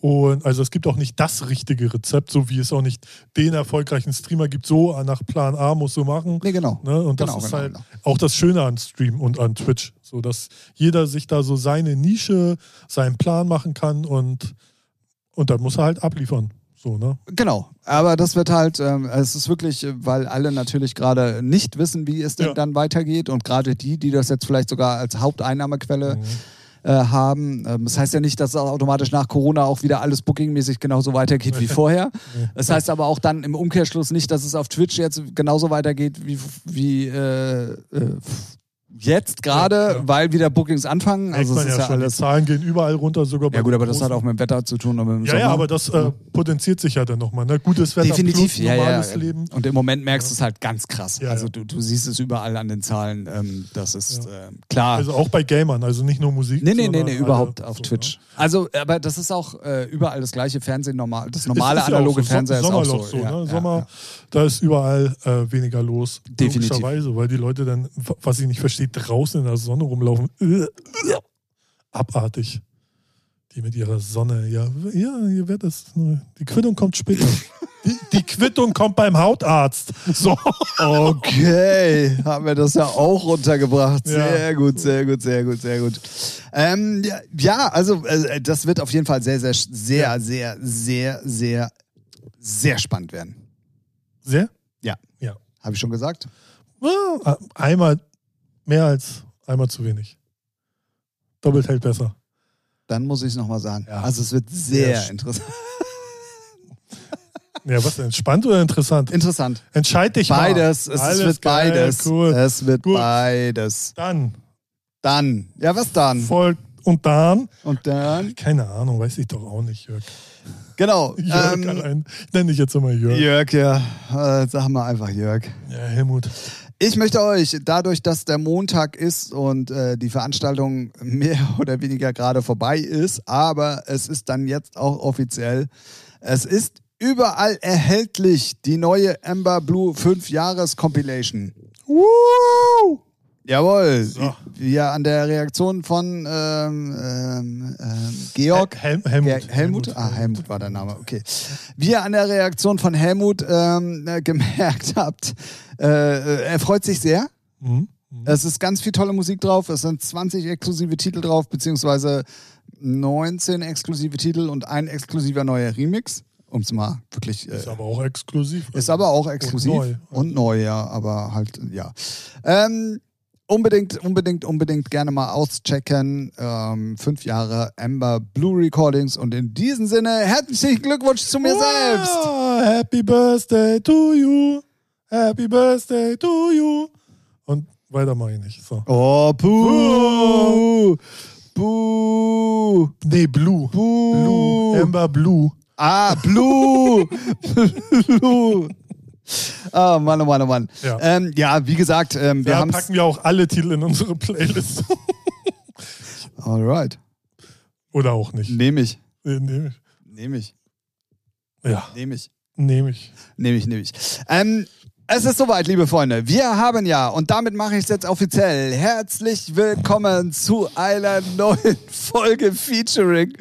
Und also es gibt auch nicht das richtige Rezept, so wie es auch nicht den erfolgreichen Streamer gibt, so nach Plan A muss so machen. nee, genau. Ne? Und das Genau, ist genau, halt genau. auch das Schöne an Stream und an Twitch, so dass jeder sich da so seine Nische, seinen Plan machen kann und, und dann muss er halt abliefern. So, ne? Genau, aber das wird halt, ähm, es ist wirklich, weil alle natürlich gerade nicht wissen, wie es denn Ja. dann weitergeht und gerade die, die das jetzt vielleicht sogar als Haupteinnahmequelle Mhm. äh, haben. Ähm, das heißt ja nicht, dass automatisch nach Corona auch wieder alles bookingmäßig genauso weitergeht wie vorher. Das heißt aber auch dann im Umkehrschluss nicht, dass es auf Twitch jetzt genauso weitergeht wie, wie äh, äh, jetzt gerade, Ja, ja. weil wieder Bookings anfangen. Also es man ist ja ja schon, die alles. Zahlen gehen überall runter, sogar bei Ja gut, aber das hat auch mit dem Wetter zu tun und mit dem Ja, Sommer. ja, aber das äh, potenziert sich ja dann nochmal. Ne? Gutes Wetter Definitiv, plus ja, ja. normales Leben. Und im Moment merkst du es halt ganz krass. Ja, also ja. du, du siehst es überall an den Zahlen. Ähm, das ist äh, klar. Also auch bei Gamern, also nicht nur Musik. Nee, nee, nee, nee, alle überhaupt auf so, Twitch. Ne? Also, aber das ist auch äh, überall das gleiche Fernsehen normal. Das normale ja analoge so. Fernseher ist auch so. so. ja, ne? ja, Sommer, ja. da ist überall äh, weniger los. Definitiv. Logischerweise, weil die Leute dann, was ich nicht verstehe, draußen in der Sonne rumlaufen. Äh, äh, Abartig. Die mit ihrer Sonne, ja, ja, ihr werdet es. Die Quittung kommt später. die, die Quittung kommt beim Hautarzt. So. Okay, haben wir das ja auch runtergebracht. Ja. Sehr gut, sehr gut, sehr gut, sehr gut. Ähm, ja, ja, also äh, das wird auf jeden Fall sehr, sehr, sehr, Ja. sehr, sehr, sehr, sehr spannend werden. Sehr? Ja. Ja. Habe ich schon gesagt? Ah, Einmal mehr als einmal zu wenig. Doppelt hält besser. Dann muss ich es nochmal sagen. Ja. Also es wird sehr Sehr interessant. Ja, was denn? Spannend oder interessant? Interessant. Entscheid dich Beides. mal. Es, es Alles wird geil, beides. Cool. Es wird Gut. beides. Dann Dann. Ja, was dann? folgt und dann? Und dann? Keine Ahnung, weiß ich doch auch nicht, Jörg. Genau. Jörg ähm, allein. Ich nenne dich jetzt immer Jörg. Jörg, ja. Äh, sag mal einfach Jörg. Ja, Helmut. Ich möchte euch, dadurch, dass der Montag ist und äh, die Veranstaltung mehr oder weniger gerade vorbei ist, aber es ist dann jetzt auch offiziell, es ist überall erhältlich die neue Amber Blue 5 Jahres Compilation. Woo! Jawohl. So. Wir an der Reaktion von ähm, ähm, ähm, Georg. Hel Helmut. Helmut. Helmut? Ah, Helmut war der Name, okay. Wie ihr an der Reaktion von Helmut ähm, äh, gemerkt habt, äh, äh, er freut sich sehr. Mhm. Es ist ganz viel tolle Musik drauf. Es sind 20 exklusive Titel drauf, beziehungsweise 19 exklusive Titel und ein exklusiver neuer Remix. Um es mal wirklich. Äh, Ist aber auch exklusiv. ist aber auch exklusiv. Und neu. Und neu, ja, aber halt, ja. Ähm, unbedingt, unbedingt, unbedingt gerne mal auschecken. Ähm, fünf Jahre Amber Blue Recordings und in diesem Sinne herzlichen Glückwunsch zu mir selbst. Ah, Happy Birthday to you. Happy Birthday to you. Und weiter mache ich nicht. So. Oh, puh. Puh. Blue. Nee, Blue. Blue. Blue. Amber Blue. Ah, Blue. Blue. Oh Mann, oh Mann, oh Mann. Ja. Ähm, ja, wie gesagt, ähm, wir Da haben packen wir auch alle Titel in unsere Playlist. Alright. Oder auch nicht. Nehme ich. Nee, Nehme ich. Nehme ich. Ja, Nehme ich. nehme ich. Nehme ich, nehme ich. Ähm, es ist soweit, liebe Freunde. Wir haben ja, und damit mache ich es jetzt offiziell, herzlich willkommen zu einer neuen Folge Featuring.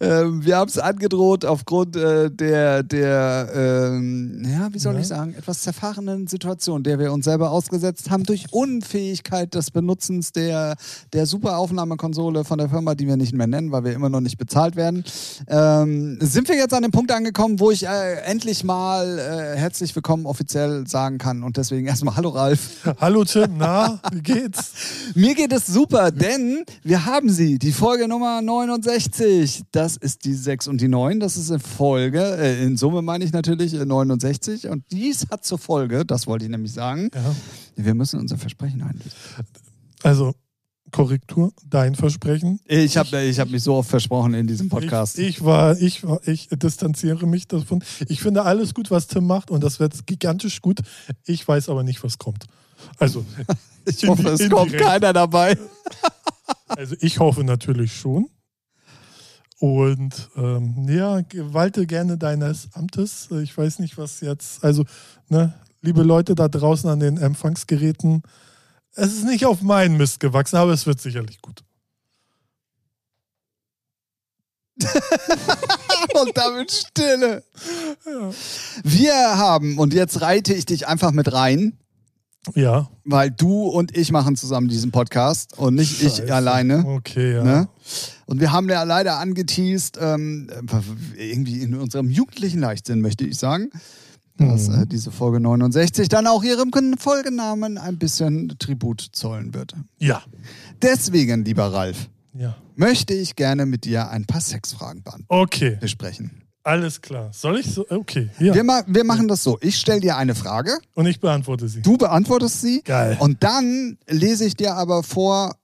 Ähm, wir haben es angedroht aufgrund äh, der, der ähm, ja, wie soll Ja. ich sagen, etwas zerfahrenen Situation, der wir uns selber ausgesetzt haben, durch Unfähigkeit des Benutzens der, der Superaufnahmekonsole von der Firma, die wir nicht mehr nennen, weil wir immer noch nicht bezahlt werden. Ähm, sind wir jetzt an dem Punkt angekommen, wo ich äh, endlich mal äh, herzlich willkommen offiziell sagen kann. Und deswegen erstmal Hallo Ralf. Hallo Tim, na, wie geht's? Mir geht es super, denn wir haben sie, die Folge Nummer 69. Das ist die 6 und die 9. Das ist in Folge, äh, in Summe meine ich natürlich äh, 69. Und dies hat zur Folge, das wollte ich nämlich sagen, Ja. wir müssen unser Versprechen einlösen. Also, Korrektur, dein Versprechen. Ich habe ich hab mich so oft versprochen in diesem Podcast. Ich, ich war, ich war, ich distanziere mich davon. Ich finde alles gut, was Tim macht und das wird gigantisch gut. Ich weiß aber nicht, was kommt. Also, Ich hoffe, es indi- kommt indirekt. keiner dabei. also ich hoffe natürlich schon. Und ähm, ja, walte gerne deines Amtes. Ich weiß nicht, was jetzt, also, ne, liebe Leute da draußen an den Empfangsgeräten, es ist nicht auf meinen Mist gewachsen, aber es wird sicherlich gut. Und damit Stille. Wir haben, und jetzt reite ich dich einfach mit rein, Ja. weil du und ich machen zusammen diesen Podcast und nicht ich Scheiße. alleine. Okay, ja. Ne? Und wir haben ja leider angeteased, ähm, irgendwie in unserem jugendlichen Leichtsinn, möchte ich sagen, dass Mhm. äh, diese Folge 69 dann auch ihrem Folgenamen ein bisschen Tribut zollen wird. Ja. Deswegen, lieber Ralf, Ja. möchte ich gerne mit dir ein paar Sexfragen beant- Okay, besprechen. alles klar. Soll ich so? Okay, ja. Wir, ma wir machen das so. Ich stelle dir eine Frage, Und ich beantworte sie. du beantwortest sie Geil. und dann lese ich dir aber vor,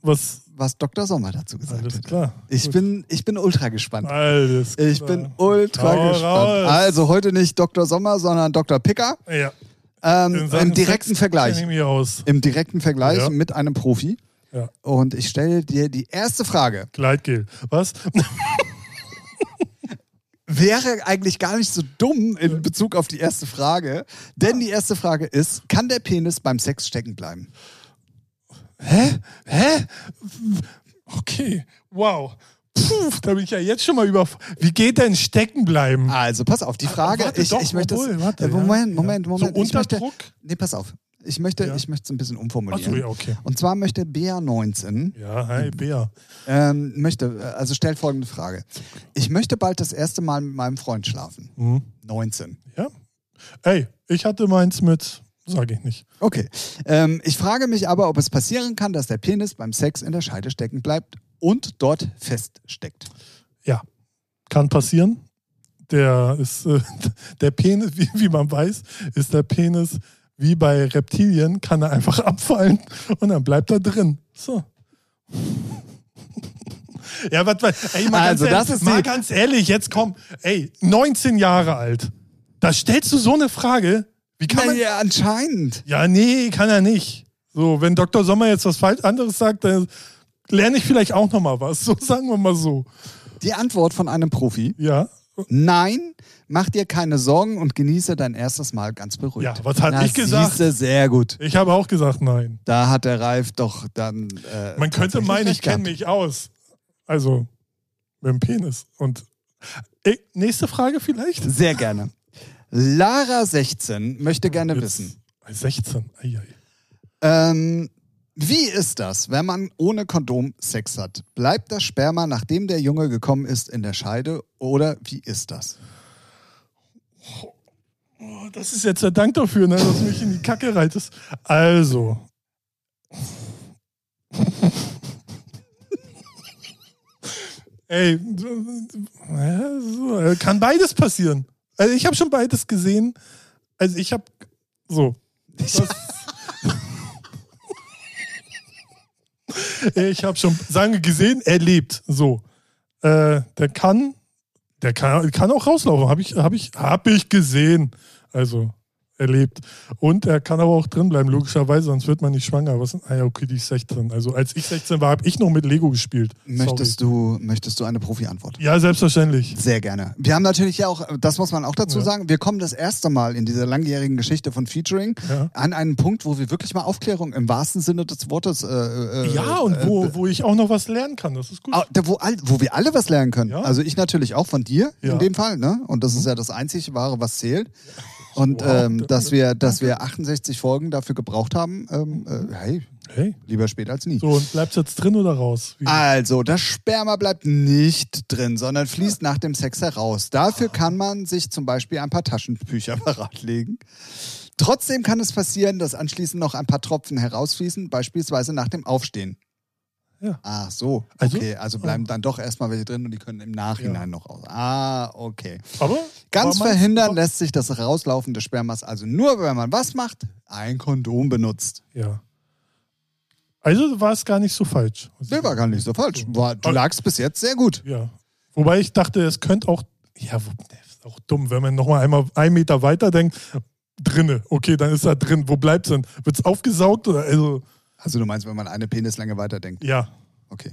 Was? Was Dr. Sommer dazu gesagt Alles hat. klar. Ich Gut. bin, ich bin ultra gespannt. Alles klar. Ich bin ultra Hau gespannt. raus. Also heute nicht Dr. Sommer, sondern Dr. Picker. Ja. Ähm, Im direkten Sex Vergleich. Im direkten Vergleich Ja. mit einem Profi. Ja. Und ich stelle dir die erste Frage. Gleitgel. Was? Wäre eigentlich gar nicht so dumm in Bezug auf die erste Frage. Denn die erste Frage ist, kann der Penis beim Sex stecken bleiben? Hä? Hä? Okay. Wow. Puh, da bin ich ja jetzt schon mal über. Wie geht denn stecken bleiben? Also, pass auf, die Frage, warte ich, doch, ich möchte obwohl, warte, äh, Moment, Moment. Moment. So ich möchte, unter Druck? Nee, pass auf. Ich möchte Ja. ich möchte es ein bisschen umformulieren. Achso, ja, okay. Und zwar möchte BR19 Ja, hi, Bea. Ähm, möchte, äh, also stellt folgende Frage. Ich möchte bald das erste Mal mit meinem Freund schlafen. Hm. 19. Ja. Ey, ich hatte meins mit, sage ich nicht. Okay. Ähm, ich frage mich aber, ob es passieren kann, dass der Penis beim Sex in der Scheide stecken bleibt und dort feststeckt. Ja. Kann passieren. Der ist, äh, der Penis, wie, wie man weiß, ist der Penis wie bei Reptilien, kann er einfach abfallen und dann bleibt er drin. So. Ja, was, was ey, mal, Also, ganz ehrlich, ist mal ganz ehrlich, jetzt komm, ey, 19 Jahre alt. Da stellst du so eine Frage. Wie kann man. ja, anscheinend. Ja, nee, kann er nicht. So, wenn Dr. Sommer jetzt was falsch anderes sagt, dann lerne ich vielleicht auch nochmal was. So sagen wir mal so. Die Antwort von einem Profi. Ja. Nein, mach dir keine Sorgen und genieße dein erstes Mal ganz beruhigt. Ja, was Na, ich gesagt? Siehste, sehr gut. Ich habe auch gesagt, nein. Da hat der Ralf doch dann. Äh, Man könnte meinen, ich kenne mich aus. Also mit dem Penis. Und ey, nächste Frage vielleicht? Sehr gerne. Lara 16 möchte gerne Jetzt wissen. bei 16. Eieiei. Ähm, wie ist das, wenn man ohne Kondom Sex hat? Bleibt das Sperma, nachdem der Junge gekommen ist, in der Scheide oder wie ist das? Oh, das ist jetzt der Dank dafür, ne, dass du mich in die Kacke reitest. Also. Ey, kann beides passieren. Also ich habe schon beides gesehen. Also ich habe so. Ich habe schon, sagen wir, gesehen, er lebt. So. Äh, der kann, der kann, kann auch rauslaufen. Habe ich, hab ich, hab ich gesehen. Also, erlebt. Und er kann aber auch drin bleiben, logischerweise, sonst wird man nicht schwanger. Was ah ja, okay, die ist 16. Also als ich 16 war, habe ich noch mit Lego gespielt. Möchtest du, möchtest du eine Profi-Antwort? Ja, selbstverständlich. Sehr gerne. Wir haben natürlich ja auch, das muss man auch dazu ja. sagen, wir kommen das erste Mal in dieser langjährigen Geschichte von Featuring ja. an einen Punkt, wo wir wirklich mal Aufklärung im wahrsten Sinne des Wortes. Äh, äh, ja, und wo, äh, wo ich auch noch was lernen kann. Das ist gut. Wo, wo wir alle was lernen können. Ja. Also ich natürlich auch von dir in dem Fall, ne? Und das mhm. ist ja das einzig wahre, was zählt. Und wow, ähm, dass wir, dass wir 68 Folgen dafür gebraucht haben, ähm, äh, hey, hey, lieber spät als nie. So, und bleibt jetzt drin oder raus? Wie? Also, das Sperma bleibt nicht drin, sondern fließt nach dem Sex heraus. Dafür kann man sich zum Beispiel ein paar Taschenbücher bereitlegen. Trotzdem kann es passieren, dass anschließend noch ein paar Tropfen herausfließen, beispielsweise nach dem Aufstehen. Ja. Ach so, also? okay, also, bleiben dann doch erstmal welche drin und die können im Nachhinein ja. noch aus. Ah, okay. Aber ganz verhindern lässt sich das Rauslaufen des Spermas also nur, wenn man was macht? Ein Kondom benutzt. Ja. Also war es gar nicht so falsch. Nee, war gar nicht so falsch. War, du lagst bis jetzt sehr gut. Ja. Wobei ich dachte, es könnte auch, ja, ist auch dumm, wenn man nochmal einmal einen Meter weiter denkt, drinne, okay, dann ist er drin. Wo bleibt es denn? Wird es aufgesaugt oder also. Also du meinst, wenn man eine Penislänge weiterdenkt? Ja. Okay.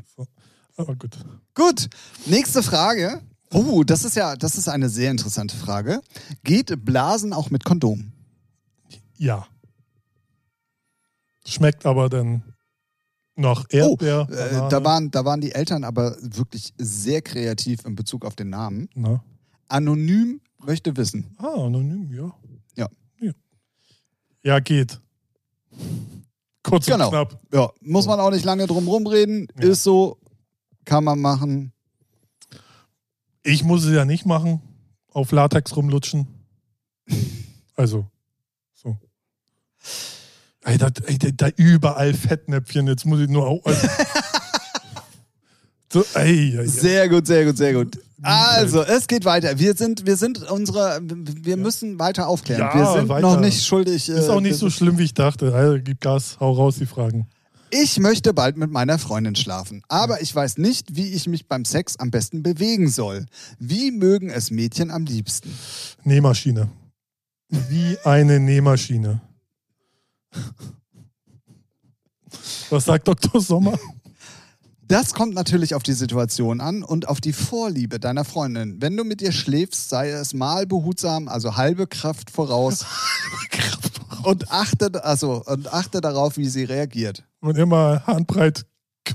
Aber gut. Gut. Nächste Frage. Oh, das ist ja, das ist eine sehr interessante Frage. Geht Blasen auch mit Kondom? Ja. Schmeckt aber dann nach Erdbeer. Oh, äh, da, waren, da waren die Eltern aber wirklich sehr kreativ in Bezug auf den Namen. Na? Anonym möchte wissen. Ah, anonym, ja. Ja. Ja, ja geht. Kurz genau. und knapp. Ja, muss man auch nicht lange drum rumreden. Ja. Ist so, kann man machen. Ich muss es ja nicht machen. Auf Latex rumlutschen. Also, so. Ey, da, ey, da überall Fettnäpfchen. Jetzt muss ich nur auch. Also so, ey. Sehr gut, sehr gut, sehr gut. Also, es geht weiter. Wir sind, wir sind unsere, wir müssen weiter aufklären. Ja, wir sind weiter. noch nicht schuldig. Ist auch nicht so schlimm, wie ich dachte. Also, gib Gas, hau raus die Fragen. Ich möchte bald mit meiner Freundin schlafen, aber ich weiß nicht, wie ich mich beim Sex am besten bewegen soll. Wie mögen es Mädchen am liebsten? Nähmaschine. Wie eine Nähmaschine. Was sagt Dr. Sommer? Das kommt natürlich auf die Situation an und auf die Vorliebe deiner Freundin. Wenn du mit ihr schläfst, sei es mal behutsam, also halbe Kraft voraus. und achte, also, und achte darauf, wie sie reagiert. Und immer handbreit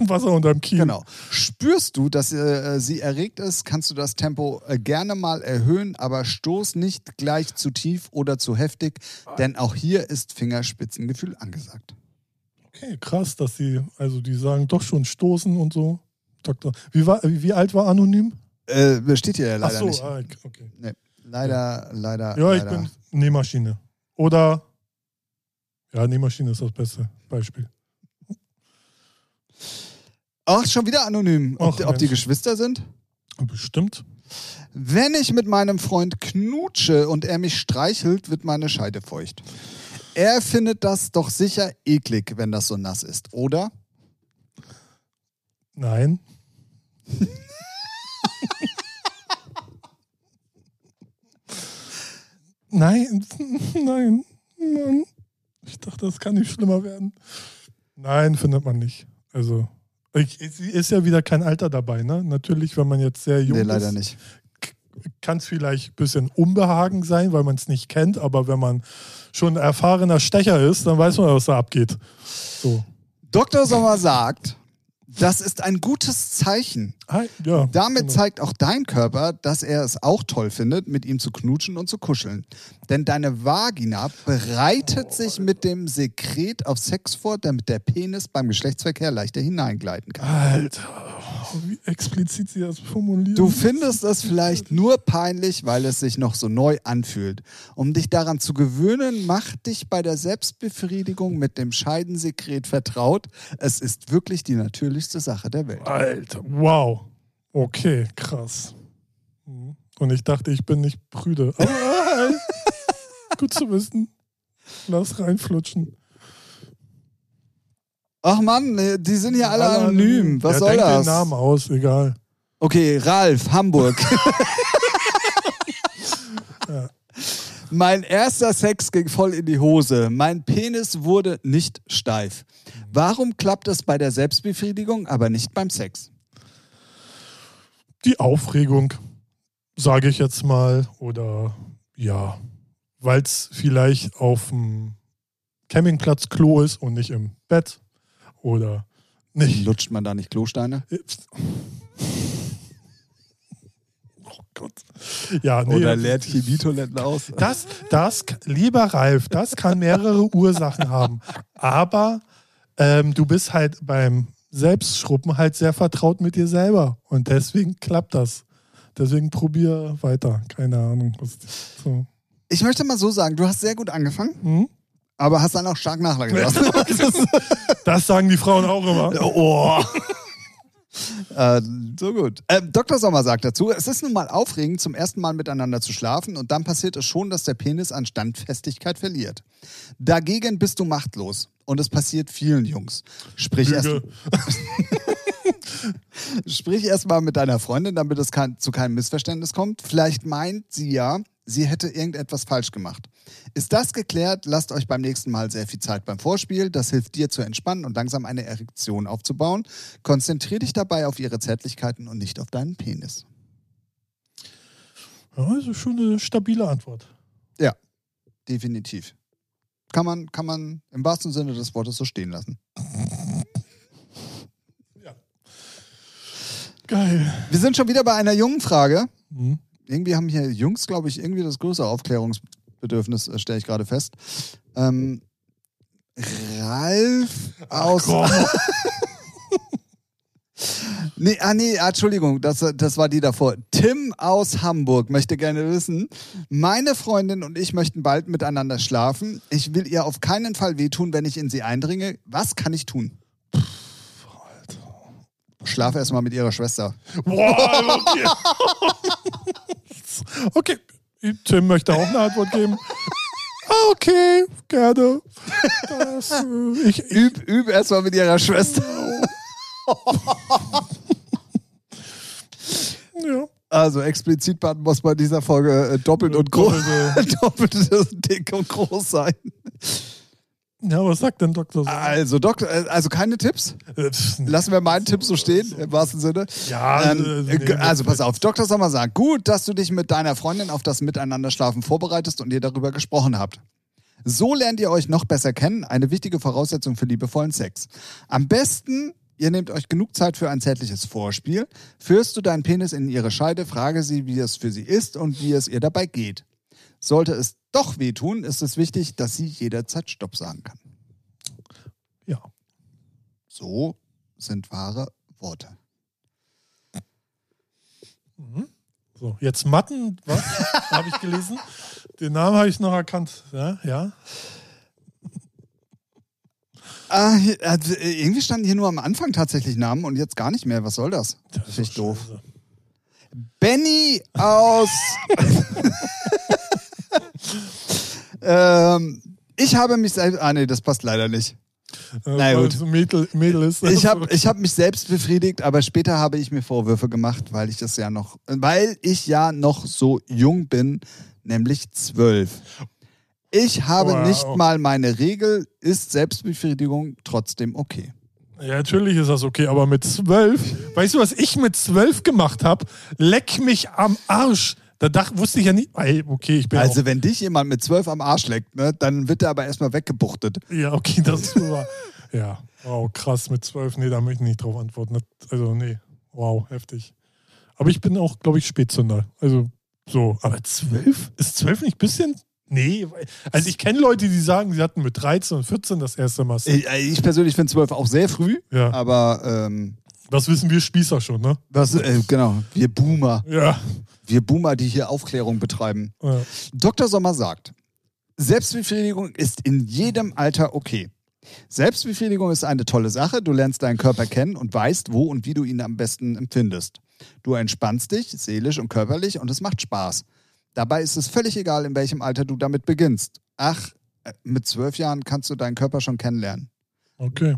Wasser unterm Kiel. Genau. Spürst du, dass äh, sie erregt ist, kannst du das Tempo äh, gerne mal erhöhen, aber stoß nicht gleich zu tief oder zu heftig, denn auch hier ist Fingerspitzengefühl angesagt. Okay, krass, dass sie, also die sagen doch schon stoßen und so. Doktor. Wie, war, wie, alt war Anonym? Äh, steht hier leider Ach so, nicht. Ah, okay. Nee, leider, leider. Ja, leider. ich bin Nähmaschine. Oder, ja, Nähmaschine ist das beste Beispiel. Ach, schon wieder anonym. Ob, Ach, ob die Geschwister sind? Bestimmt. Wenn ich mit meinem Freund knutsche und er mich streichelt, wird meine Scheide feucht. Er findet das doch sicher eklig, wenn das so nass ist, oder? Nein. nein, nein, Mann. Ich dachte, das kann nicht schlimmer werden. Nein, findet man nicht. Also, es ist ja wieder kein Alter dabei, ne? Natürlich, wenn man jetzt sehr jung nee, ist. Nee, leider nicht. Kann es vielleicht ein bisschen Unbehagen sein, weil man es nicht kennt, aber wenn man schon ein erfahrener Stecher ist, dann weiß man, was da abgeht. So. Dr. Sommer sagt, das ist ein gutes Zeichen. Ja, Damit genau. zeigt auch dein Körper, dass er es auch toll findet, mit ihm zu knutschen und zu kuscheln. Denn deine Vagina bereitet oh, sich mit dem Sekret auf Sex vor, damit der Penis beim Geschlechtsverkehr leichter hineingleiten kann. Alter wie explizit sie das formuliert. Du findest es vielleicht nur peinlich, weil es sich noch so neu anfühlt. Um dich daran zu gewöhnen, mach dich bei der Selbstbefriedigung mit dem Scheidensekret vertraut. Es ist wirklich die natürlichste Sache der Welt. Alter, wow. Okay, krass. Mhm. Und ich dachte, ich bin nicht prüde. Aber hey, gut zu wissen. Lass reinflutschen. Ach Mann, die sind hier alle anonym. Was ja, soll denk das? den Namen aus, egal. Okay, Ralf, Hamburg. Mein erster Sex ging voll in die Hose. Mein Penis wurde nicht steif. Warum klappt es bei der Selbstbefriedigung, aber nicht beim Sex? Die Aufregung, sage ich jetzt mal, oder ja, weil es vielleicht auf dem Campingplatz Klo ist und nicht im Bett oder nicht. Lutscht man da nicht Klosteine? Oh Gott. Ja, nee, Oder leert Chemietoiletten aus? Das, das, lieber Ralf, das kann mehrere Ursachen haben. Aber ähm, du bist halt beim Selbstschruppen halt sehr vertraut mit dir selber. Und deswegen klappt das. Deswegen probier weiter. Keine Ahnung. So. Ich möchte mal so sagen, du hast sehr gut angefangen, Hm? Aber hast dann auch stark nachgelassen. Das sagen die Frauen auch immer. oh. Äh, so gut. Ähm, Dr. Sommer sagt dazu, es ist nun mal aufregend, zum ersten Mal miteinander zu schlafen und dann passiert es schon, dass der Penis an Standfestigkeit verliert. Dagegen bist du machtlos und es passiert vielen Jungs. Sprich erst, Lüge. sprich erst mal mit deiner Freundin, damit es kein, zu keinem Missverständnis kommt. Vielleicht meint sie ja, sie hätte irgendetwas falsch gemacht. Ist das geklärt, lasst euch beim nächsten Mal sehr viel Zeit beim Vorspiel. Das hilft dir zu entspannen und langsam eine Erektion aufzubauen. Konzentrier dich dabei auf ihre Zärtlichkeiten und nicht auf deinen Penis. Ja, also schon eine stabile Antwort. Ja, definitiv. Kann man, kann man im wahrsten Sinne des Wortes so stehen lassen. Geil. Wir sind schon wieder bei einer jungen Frage. Hm. irgendwie haben hier Jungs, glaube ich, irgendwie das größere Aufklärungsbedürfnis, äh, stelle ich gerade fest. Ähm, Ralf aus. Nee, ah, nee, ah, Entschuldigung, das, das war die davor. Tim aus Hamburg möchte gerne wissen, meine Freundin und ich möchten bald miteinander schlafen. Ich will ihr auf keinen Fall wehtun, wenn ich in sie eindringe. Was kann ich tun? Schlafe erstmal mit ihrer Schwester. Boah, okay. okay. Tim möchte auch eine Antwort geben. Ah, Okay, gerne. Das, äh, ich, Üb, üb erstmal mit ihrer Schwester. ja. Also explizit muss bei dieser Folge äh, doppelt und groß, doppelt dick und groß sein. Ja, was sagt denn Dr. Sommer? Also, Doktor, äh, also keine Tipps. Äh, Lassen wir meinen Tipp so stehen, im wahrsten Sinne. Ja, Ähm, äh, nee, also pass auf, Dr. Sommer sagt, gut, dass du dich mit deiner Freundin auf das Miteinanderschlafen vorbereitest und ihr darüber gesprochen habt. So lernt ihr euch noch besser kennen, eine wichtige Voraussetzung für liebevollen Sex. Am besten, ihr nehmt euch genug Zeit für ein zärtliches Vorspiel, führst du deinen Penis in ihre Scheide, frage sie, wie es für sie ist und wie es ihr dabei geht. Sollte es doch wehtun, ist es wichtig, dass sie jederzeit Stopp sagen kann. Ja. So sind wahre Worte. So, jetzt Matten, was? habe ich gelesen. Den Namen habe ich noch erkannt. Ja, ja. Ah, also, äh, irgendwie standen hier nur am Anfang tatsächlich Namen und jetzt gar nicht mehr. Was soll das? Das ist doch doof. Benny aus. ähm, ich habe mich selbst. Ah, nee, das passt leider nicht. Äh, Na gut. ein Mädel, Mädel ist. Ich habe ich hab mich selbst befriedigt, aber später habe ich mir Vorwürfe gemacht, weil ich das ja noch, weil ich ja noch so jung bin, nämlich zwölf. Ich habe Wow. nicht mal meine Regel, ist Selbstbefriedigung trotzdem okay. Ja, natürlich ist das okay, aber mit zwölf, weißt du, was ich mit zwölf gemacht habe? Leck mich am Arsch. Da dachte, wusste ich ja nicht. Ey, okay, ich bin Also wenn dich jemand mit zwölf am Arsch leckt, ne, dann wird er aber erstmal weggebuchtet. Ja, okay, das ist wahr. Ja, wow, krass, mit zwölf, nee, da möchte ich nicht drauf antworten. Also, nee, wow, heftig. Aber ich bin auch, glaube ich, Spätzünder. Also, so, aber zwölf? Ist zwölf nicht ein bisschen? Nee, also ich kenne Leute, die sagen, sie hatten mit 13 und 14 das erste Mal. Sex. Ich, ich persönlich finde zwölf auch sehr früh, Ja, aber ähm, das wissen wir Spießer schon, ne? was, äh, genau, wir Boomer, Ja. Wir Boomer, die hier Aufklärung betreiben. ja. Dr. Sommer sagt, Selbstbefriedigung ist in jedem Alter okay. Selbstbefriedigung ist eine tolle Sache. Du lernst deinen Körper kennen und weißt, wo und wie du ihn am besten empfindest. Du entspannst dich seelisch und körperlich und es macht Spaß. Dabei ist es völlig egal, in welchem Alter du damit beginnst. Ach, äh, mit zwölf Jahren kannst du deinen Körper schon kennenlernen. Okay.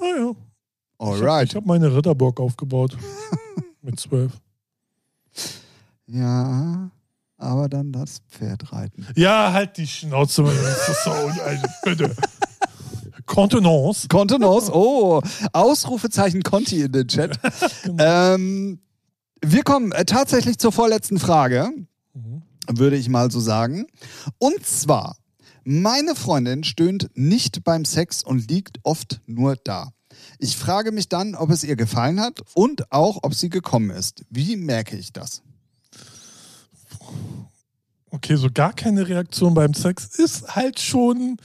Naja. Alright. Ich habe hab meine Ritterburg aufgebaut. Mit zwölf. Ja, aber dann das Pferd reiten. Ja, halt die Schnauze. Das ist so, bitte. Kontenance. Kontenance, oh, Ausrufezeichen Conti in den Chat. ähm, wir kommen äh, tatsächlich zur vorletzten Frage, Mhm. würde ich mal so sagen. Und zwar, meine Freundin stöhnt nicht beim Sex und liegt oft nur da. Ich frage mich dann, ob es ihr gefallen hat und auch, ob sie gekommen ist. Wie merke ich das? Okay, so gar keine Reaktion beim Sex ist halt schon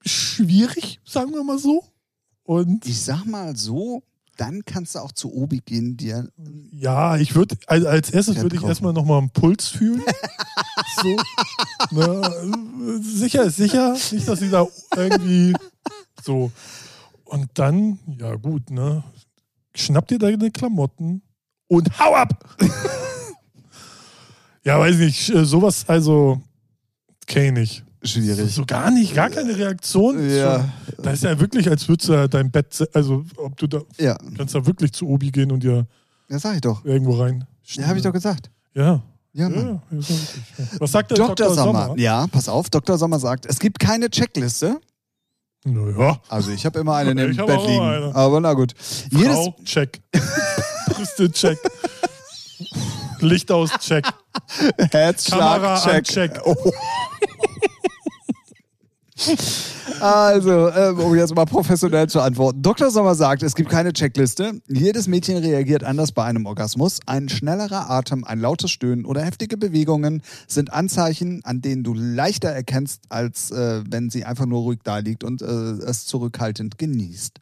schwierig, sagen wir mal so. Und Ich sag mal so, dann kannst du auch zu Obi gehen, dir ja, ich würde, also als erstes würde ich erstmal nochmal einen Puls fühlen. so. Ne, sicher ist sicher. Nicht, dass sie da irgendwie so. Und dann, ja gut, ne? Schnapp dir deine Klamotten und hau ab! Ja, weiß nicht, äh, sowas, also, kenne ich schwierig. So gar nicht, gar keine Reaktion. Ja. Da ist ja wirklich, als würdest du ja dein Bett, also ob du da, Ja, kannst da wirklich zu Obi gehen und dir das sag ich doch. irgendwo rein. Ja, habe ich doch gesagt. Ja. Ja, Ja, ja, ja ja. Was sagt der Dr. Dr. Sommer. Sommer? Ja, pass auf, Dr. Sommer sagt, es gibt keine Checkliste. Naja. Also ich habe immer eine hab Bett liegen. eine. Aber na gut. Jedes, Frau, check. Brüste, check. Licht aus, check. Herzschlag, Kamera check. check. Oh. Also, ähm, um jetzt mal professionell zu antworten. Dr. Sommer sagt, es gibt keine Checkliste. Jedes Mädchen reagiert anders bei einem Orgasmus. Ein schnellerer Atem, ein lautes Stöhnen oder heftige Bewegungen sind Anzeichen, an denen du leichter erkennst, als äh, wenn sie einfach nur ruhig da liegt und äh, es zurückhaltend genießt.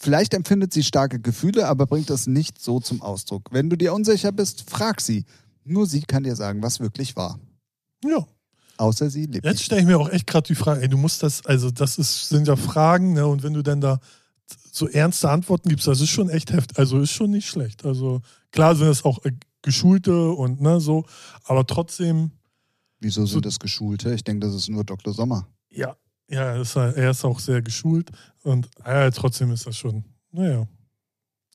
Vielleicht empfindet sie starke Gefühle, aber bringt es nicht so zum Ausdruck. Wenn du dir unsicher bist, frag sie. Nur sie kann dir sagen, was wirklich war. Ja. Außer sie lebt. Jetzt stelle ich mir auch echt gerade die Frage, ey, du musst das, also das ist, sind ja Fragen, ne? Und wenn du dann da so ernste Antworten gibst, das ist schon echt heftig. Also ist schon nicht schlecht. Also klar sind das auch äh, Geschulte und ne, so, aber trotzdem, Wieso sind das Geschulte? Ich denke, das ist nur Dr. Sommer. ja, ja, er ist, er ist auch sehr geschult und ja, trotzdem ist das schon, naja.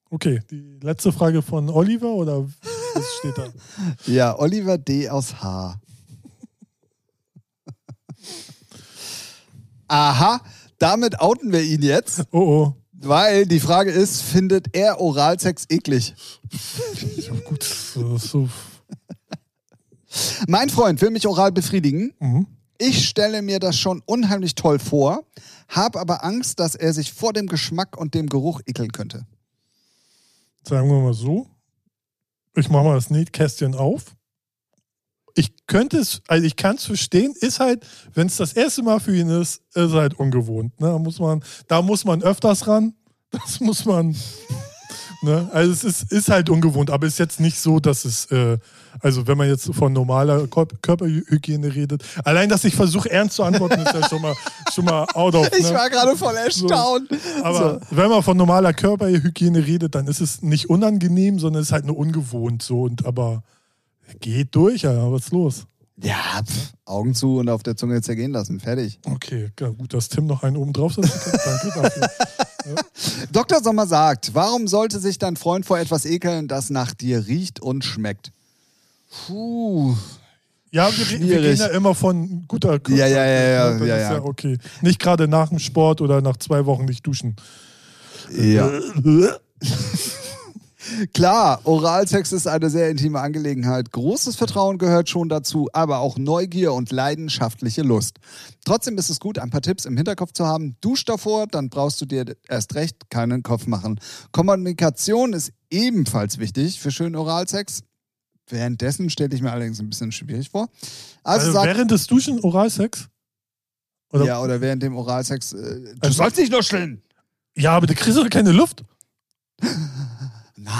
Okay, die letzte Frage von Oliver oder was steht da? Ja, Oliver D. aus H. Aha, damit outen wir ihn jetzt, Oh oh. weil die Frage ist, findet er Oralsex eklig? Ja, gut, so. Mein Freund will mich oral befriedigen. Mhm. Ich stelle mir das schon unheimlich toll vor, habe aber Angst, dass er sich vor dem Geschmack und dem Geruch ekeln könnte. sagen wir mal so, ich mache mal das Nähkästchen auf. Ich könnte es, also ich kann es verstehen, ist halt, wenn es das erste Mal für ihn ist, ist halt ungewohnt. Ne? Da, muss man, da muss man öfters ran. Das muss man. Ne? Also es ist, ist halt ungewohnt, aber ist jetzt nicht so, dass es, äh, also wenn man jetzt von normaler Kör- Körperhygiene redet, allein, dass ich versuche ernst zu antworten, ist ja schon mal, schon mal out of. Ich ne? war gerade voll erstaunt. Aber wenn man von normaler Körperhygiene redet, dann ist es nicht unangenehm, sondern es ist halt nur ungewohnt so. Und aber geht durch, ja, was ist los? Ja, pf, Augen zu und auf der Zunge zergehen lassen. Fertig. Okay, gut, dass Tim noch einen oben drauf kann. Danke dafür. Dr. Sommer sagt, warum sollte sich dein Freund vor etwas ekeln, das nach dir riecht und schmeckt? Puh. Ja, wir, wir gehen ja immer von guter Körper. Ja, ja, ja, ja, Das ja, ist ja. ja okay. Nicht gerade nach dem Sport oder nach zwei Wochen nicht duschen. Ja. Klar, Oralsex ist eine sehr intime Angelegenheit. Großes Vertrauen gehört schon dazu, aber auch Neugier und leidenschaftliche Lust. Trotzdem ist es gut, ein paar Tipps im Hinterkopf zu haben. Dusch davor, dann brauchst du dir erst recht keinen Kopf machen. Kommunikation ist ebenfalls wichtig für schönen Oralsex. Währenddessen stelle ich mir allerdings ein bisschen schwierig vor. Also, Also sag, während des Duschen Oralsex? Oder, ja, oder während dem Oralsex. Äh, du Also- sollst nicht nuscheln! ja, aber du kriegst doch keine Luft.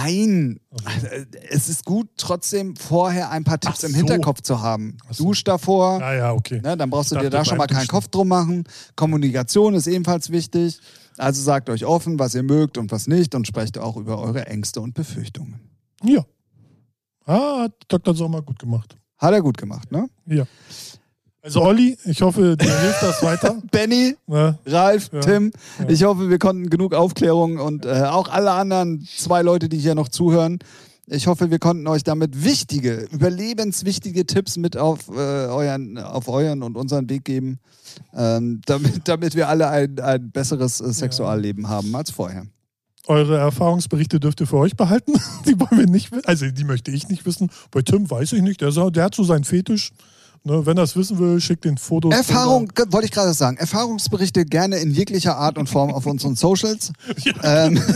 Nein, Äh, es ist gut, trotzdem vorher ein paar Tipps Ach im so. Hinterkopf zu haben. Ach so. Dusch davor, Ja, ja, okay. ne, dann brauchst du dir da schon mal keinen. Kopf drum machen. Kommunikation ist ebenfalls wichtig. Also sagt euch offen, was ihr mögt und was nicht und sprecht auch über eure Ängste und Befürchtungen. Ja. Ah, hat Dr. Sommer gut gemacht. Hat er gut gemacht, ne? Ja. Also Olli, ich hoffe, dir hilft das weiter. Benny, Ne? Ralf, Ja. Tim, Ja. ich hoffe, wir konnten genug Aufklärung und äh, auch alle anderen zwei Leute, die hier noch zuhören. Ich hoffe, wir konnten euch damit wichtige, überlebenswichtige Tipps mit auf, äh, euren, auf euren und unseren Weg geben, ähm, damit, damit wir alle ein, ein besseres äh, Sexualleben haben als vorher. Eure Erfahrungsberichte dürft ihr für euch behalten. Die wollen wir nicht wissen. Also die möchte ich nicht wissen. Bei Tim weiß ich nicht. Der, der hat so seinen Fetisch. Ne, wenn er es wissen will, schickt den Fotos. Erfahrung, wollte ich gerade sagen, Erfahrungsberichte gerne in jeglicher Art und Form auf unseren Socials. Ja. Ähm,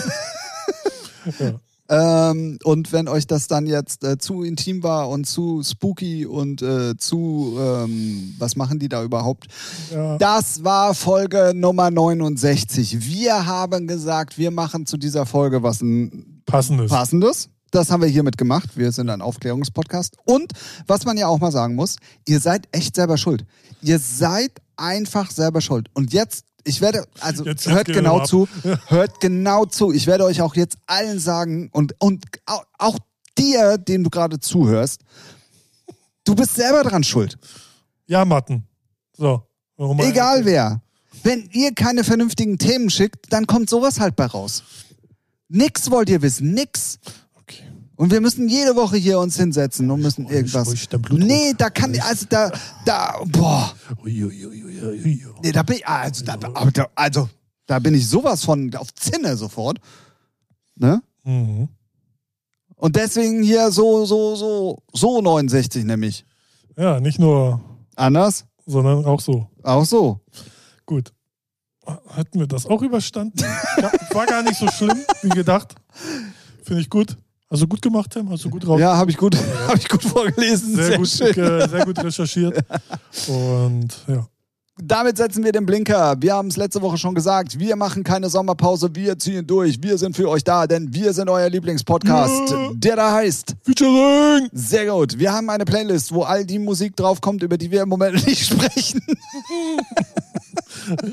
Ja. ähm, und wenn euch das dann jetzt äh, zu intim war und zu spooky und äh, zu, ähm, was machen die da überhaupt? Ja. Das war Folge Nummer 69. Wir haben gesagt, wir machen zu dieser Folge was ein Passendes. Passendes. Das haben wir hiermit gemacht. Wir sind ein Aufklärungspodcast. Und was man ja auch mal sagen muss, ihr seid echt selber schuld. Ihr seid einfach selber schuld. Und jetzt, ich werde, also Jetzt- hört genau ab. zu, hört genau zu. Ich werde euch auch jetzt allen sagen und, und au- auch dir, dem du gerade zuhörst, du bist selber dran schuld. Ja, Matten. So. Warum- Egal wer. Wenn ihr keine vernünftigen Themen schickt, dann kommt sowas halt bei raus. Nix wollt ihr wissen, nix. Und wir müssen jede Woche hier uns hinsetzen und müssen irgendwas. Nee, da kann also da da boah, nee, da bin ich also da, also da bin ich sowas von auf Zinne sofort. Ne? Mhm. Und deswegen hier so so so so 69 nämlich. Ja, nicht nur, Anders? sondern auch so. Auch so. Gut. Hatten wir das auch überstanden? War gar nicht so schlimm, wie gedacht. Finde ich gut. Also gut gemacht, Tim. Hast du gut raus. Ja, habe ich gut habe ich gut vorgelesen. Sehr, Sehr, gut, äh, sehr gut recherchiert. Und ja. Damit setzen wir den Blinker. Wir haben es letzte Woche schon gesagt. Wir machen keine Sommerpause. Wir ziehen durch. Wir sind für euch da, denn wir sind euer Lieblingspodcast, Ja. der da heißt. Featuring! Sehr gut. Wir haben eine Playlist, wo all die Musik draufkommt, über die wir im Moment nicht sprechen.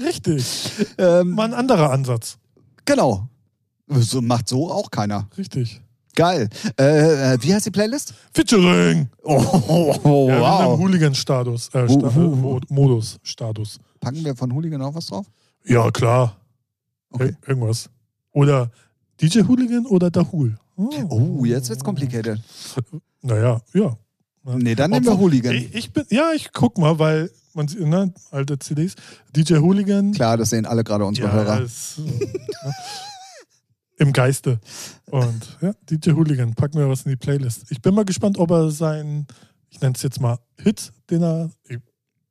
Richtig. Ähm, Mal ein anderer Ansatz. genau. So, macht so auch keiner. Richtig. Geil. Äh, äh, wie heißt die Playlist? Featuring! Oh, oh, oh, Ja, wow. Hooligan-Status. Äh, äh, hu- Mo- Modus-Status. Packen wir von Hooligan auch was drauf? Ja, klar. Okay. Ir- Irgendwas. Oder DJ Hooligan oder Dahul. Oh. Oh, jetzt wird's complicated. Naja, ja. Nee, dann nehmen wir Hooligan. Ich, ich bin, ja, ich guck mal, weil man sieht, ne, alte CDs. DJ Hooligan. Klar, das sehen alle gerade unsere ja, Hörer. äh, ne, Im Geiste. Und ja, DJ Hooligan, packen wir was in die Playlist. Ich bin mal gespannt, ob er sein, ich nenne es jetzt mal Hit, den er,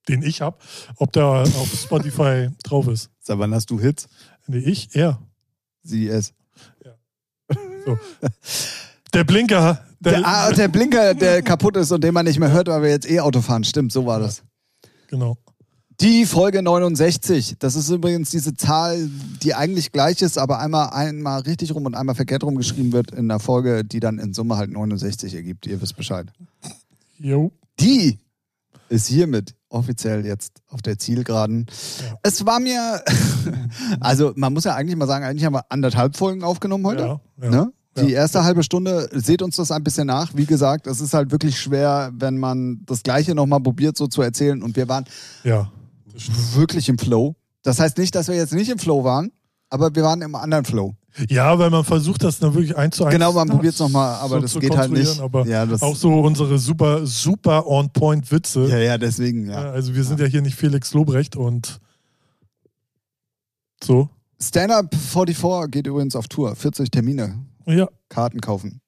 den ich habe, ob der auf Spotify drauf ist. Sag, wann hast du Hits? Nee, ich, er. Sie es. Der Blinker. Der, Der, ah, der Blinker, der kaputt ist und den man nicht mehr hört, weil wir jetzt E-Auto fahren. Stimmt, so war das. genau. Die Folge 69. Das ist übrigens diese Zahl, die eigentlich gleich ist, aber einmal, einmal richtig rum und einmal verkehrt rum geschrieben wird in der Folge, die dann in Summe halt 69 ergibt. Ihr wisst Bescheid. Jo. Die ist hiermit offiziell jetzt auf der Zielgeraden. Ja. Es war mir, also man muss ja eigentlich mal sagen, eigentlich haben wir anderthalb Folgen aufgenommen heute. Ja, ja. Ne? Die erste halbe Stunde, seht uns das ein bisschen nach. Wie gesagt, es ist halt wirklich schwer, wenn man das Gleiche nochmal probiert, so zu erzählen. Und wir waren Ja. Wirklich im Flow. Das heißt nicht, dass wir jetzt nicht im Flow waren, aber wir waren im anderen Flow. Ja, weil man versucht, das dann wirklich eins zu eins Genau, man probiert es nochmal, aber so das geht halt nicht. Aber ja, auch so unsere super, super on-point-Witze. ja, ja, deswegen, Ja, ja. Also wir sind ja. hier nicht Felix Lobrecht und so. Stand-Up 44 geht übrigens auf Tour. 40 Termine. Ja. Karten kaufen.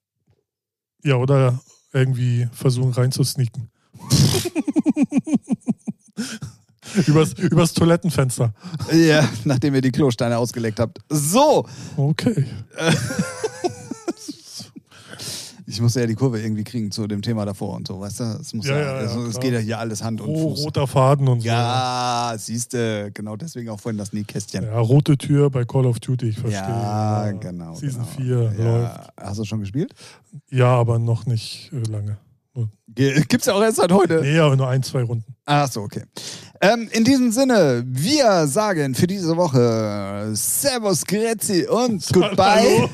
Ja, oder irgendwie versuchen reinzusneaken. übers, übers Toilettenfenster. Ja, nachdem ihr die Klosteine ausgelegt habt. So, Okay. ich musste ja die Kurve irgendwie kriegen zu dem Thema davor und so, weißt du? Es, muss Ja, ja, ja, also, es geht ja hier alles Hand und Oh, Fuß. roter Faden und so. Ja, siehst du, genau deswegen auch vorhin das Nähkästchen. Ja, rote Tür bei Call of Duty, ich verstehe. Ja, genau. Season genau. 4 läuft. Hast du schon gespielt? Ja, aber noch nicht äh, lange. Ge- Gibt's ja auch erst seit heute. Nee, aber nur ein, zwei Runden. Ach so, okay. Ähm, in diesem Sinne, wir sagen für diese Woche Servus, Grüezi und Goodbye.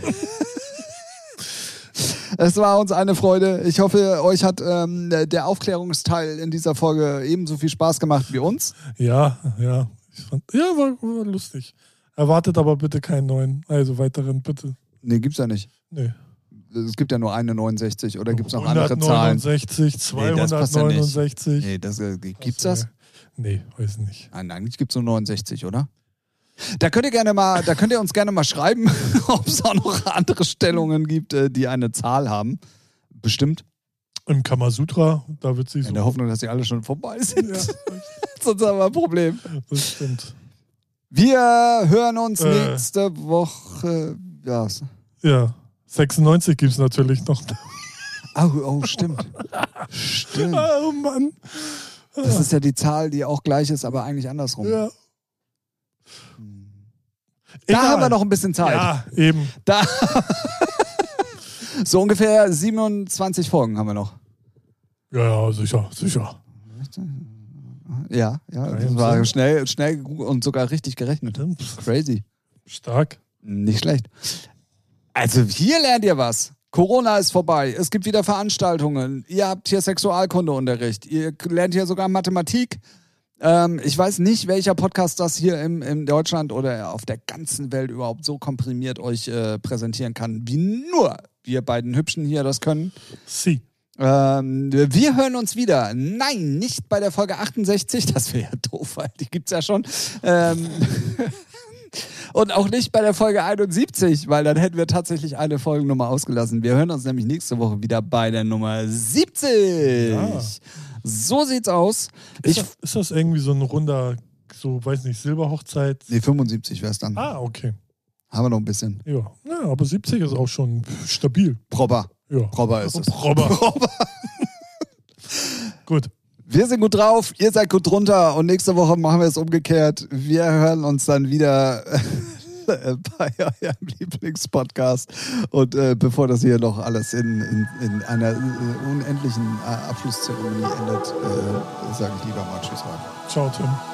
Es war uns eine Freude. Ich hoffe, euch hat ähm, der Aufklärungsteil in dieser Folge ebenso viel Spaß gemacht wie uns. Ja, ja. Fand, ja, war, war, lustig. Erwartet aber bitte keinen neuen. Also weiteren, bitte. Nee, gibt's ja nicht. Nee. Es gibt ja nur eine 69 oder gibt es noch andere Zahlen? 169, 269. Nee, das, äh, gibt's das? Nee, weiß nicht. Nein, eigentlich gibt es nur 69, oder? Da könnt ihr gerne mal, da könnt ihr uns gerne mal schreiben, ob es auch noch andere Stellungen gibt, äh, die eine Zahl haben. Bestimmt. Im Kamasutra, da wird sie so. In der Hoffnung, dass sie alle schon vorbei sind. Ja. Sonst haben wir ein Problem. Das stimmt. Wir hören uns äh. nächste Woche. Ja. Ja. 96 gibt es natürlich noch. Oh, oh, stimmt. stimmt. Oh Mann. Das ist ja die Zahl, die auch gleich ist, aber eigentlich andersrum. Ja. Da Egal. haben wir noch ein bisschen Zeit. Ja, eben. Da so ungefähr 27 Folgen haben wir noch. Ja, ja, sicher, sicher. Ja, ja, das war schnell, schnell und sogar richtig gerechnet. Crazy. Stark. Nicht schlecht. Also hier lernt ihr was. Corona ist vorbei. Es gibt wieder Veranstaltungen. Ihr habt hier Sexualkundeunterricht. Ihr lernt hier sogar Mathematik. Ähm, ich weiß nicht, welcher Podcast das hier im, in Deutschland oder auf der ganzen Welt überhaupt so komprimiert euch äh, präsentieren kann, wie nur wir beiden Hübschen hier das können. Sie. Ähm, wir hören uns wieder. Nein, nicht bei der Folge 68. Das wäre ja doof, weil die gibt es ja schon. Ähm, Und auch nicht bei der Folge 71, weil dann hätten wir tatsächlich eine Folgennummer ausgelassen. Wir hören uns nämlich nächste Woche wieder bei der Nummer 70. Ja. So sieht's aus. Ist, das, ist das irgendwie so ein runder, so, weiß nicht, Silberhochzeit? Nee, 75 wäre es dann. Ah, okay. Haben wir noch ein bisschen. Ja. ja, aber 70 ist auch schon stabil. Prober. Ja. Prober ist es. Prober. Prober. Gut. Wir sind gut drauf, ihr seid gut drunter und nächste Woche machen wir es umgekehrt. Wir hören uns dann wieder bei eurem Lieblingspodcast. Und äh, bevor das hier noch alles in, in, in einer äh, unendlichen äh, Abschlusszeremonie endet, äh, sage ich lieber mal Tschüss. Ciao, Tim.